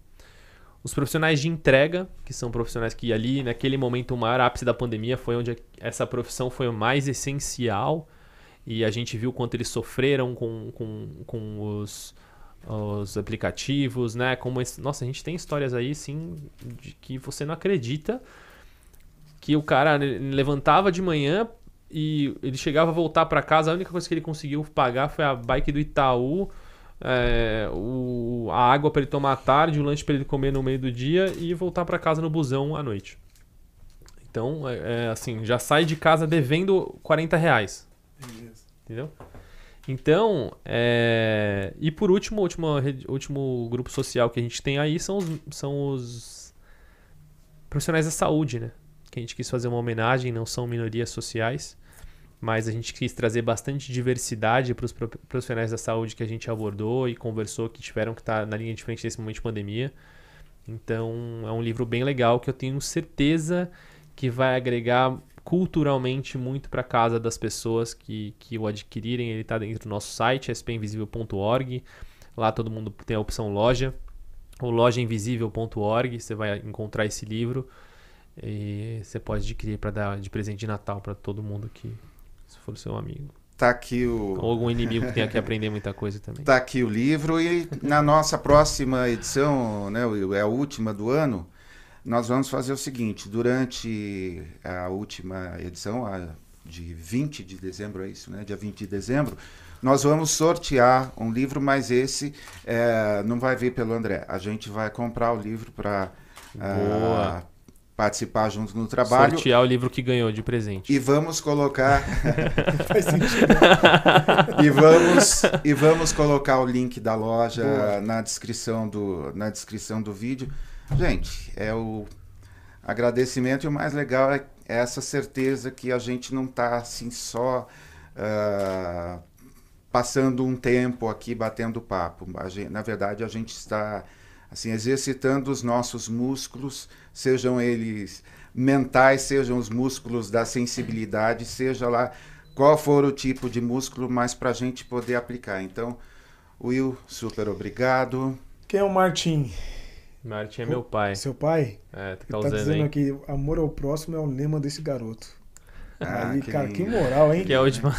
Speaker 3: Os profissionais de entrega, que são profissionais que ali, naquele momento, o maior ápice da pandemia foi onde essa profissão foi mais essencial e a gente viu quanto eles sofreram com, com, com os, os aplicativos, né? Como esse... Nossa, a gente tem histórias aí, sim, de que você não acredita que o cara levantava de manhã e ele chegava a voltar para casa, a única coisa que ele conseguiu pagar foi a bike do Itaú, é, o, a água para ele tomar à tarde, o lanche para ele comer no meio do dia e voltar para casa no busão à noite. Então, é, é, assim, já sai de casa devendo 40 reais. Beleza. Entendeu? Então, é... e por último, o último, último grupo social que a gente tem aí são os, são os profissionais da saúde, né? Que a gente quis fazer uma homenagem, não são minorias sociais mas a gente quis trazer bastante diversidade para os profissionais da saúde que a gente abordou e conversou que tiveram que estar tá na linha de frente nesse momento de pandemia. Então, é um livro bem legal que eu tenho certeza que vai agregar culturalmente muito para casa das pessoas que, que o adquirirem. Ele está dentro do nosso site, spinvisível.org. Lá todo mundo tem a opção loja, ou lojainvisível.org. Você vai encontrar esse livro e você pode adquirir para dar de presente de Natal para todo mundo que se for seu amigo.
Speaker 1: Tá aqui o.
Speaker 3: Ou algum inimigo que tenha que aprender muita coisa também.
Speaker 1: Tá aqui o livro e na nossa próxima edição, né, é a última do ano, nós vamos fazer o seguinte: durante a última edição, a de 20 de dezembro, é isso, né? Dia 20 de dezembro, nós vamos sortear um livro, mas esse é, não vai vir pelo André. A gente vai comprar o livro para participar junto no trabalho.
Speaker 3: Sortear o livro que ganhou de presente.
Speaker 1: E vamos colocar. Faz sentido. e, vamos, e vamos colocar o link da loja na descrição, do, na descrição do vídeo. Gente, é o agradecimento e o mais legal é essa certeza que a gente não está assim só. Uh, passando um tempo aqui batendo papo. Gente, na verdade, a gente está assim exercitando os nossos músculos sejam eles mentais, sejam os músculos da sensibilidade, seja lá qual for o tipo de músculo, mas para a gente poder aplicar. Então, Will, super obrigado.
Speaker 2: Quem é o Martim?
Speaker 3: Martim é meu pai.
Speaker 2: Seu pai?
Speaker 3: É,
Speaker 2: tá, tá dizendo aí. aqui, amor ao próximo é o lema desse garoto. Ah, que cara, que moral, hein?
Speaker 3: Que é a última.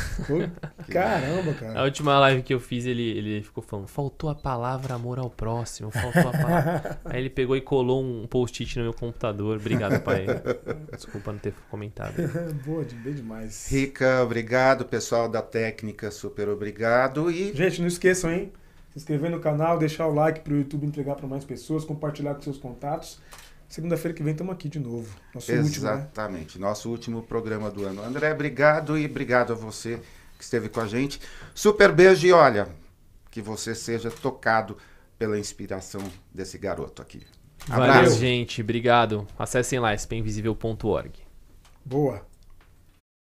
Speaker 2: Caramba, cara.
Speaker 3: A última live que eu fiz, ele, ele ficou falando: faltou a palavra amor ao próximo, faltou a palavra. Aí ele pegou e colou um post-it no meu computador. Obrigado, pai. Desculpa não ter comentado.
Speaker 2: Boa, bem demais.
Speaker 1: Rica, obrigado. Pessoal da técnica, super obrigado. E...
Speaker 2: Gente, não esqueçam, hein? Se inscrever no canal, deixar o like para o YouTube entregar para mais pessoas, compartilhar com seus contatos. Segunda-feira que vem estamos aqui de novo.
Speaker 1: Nosso Exatamente, último, né? nosso último programa do ano. André, obrigado e obrigado a você que esteve com a gente. Super beijo e olha, que você seja tocado pela inspiração desse garoto aqui.
Speaker 3: Abraço. Valeu, gente. Obrigado. Acessem lá, spinvisível.org.
Speaker 2: Boa.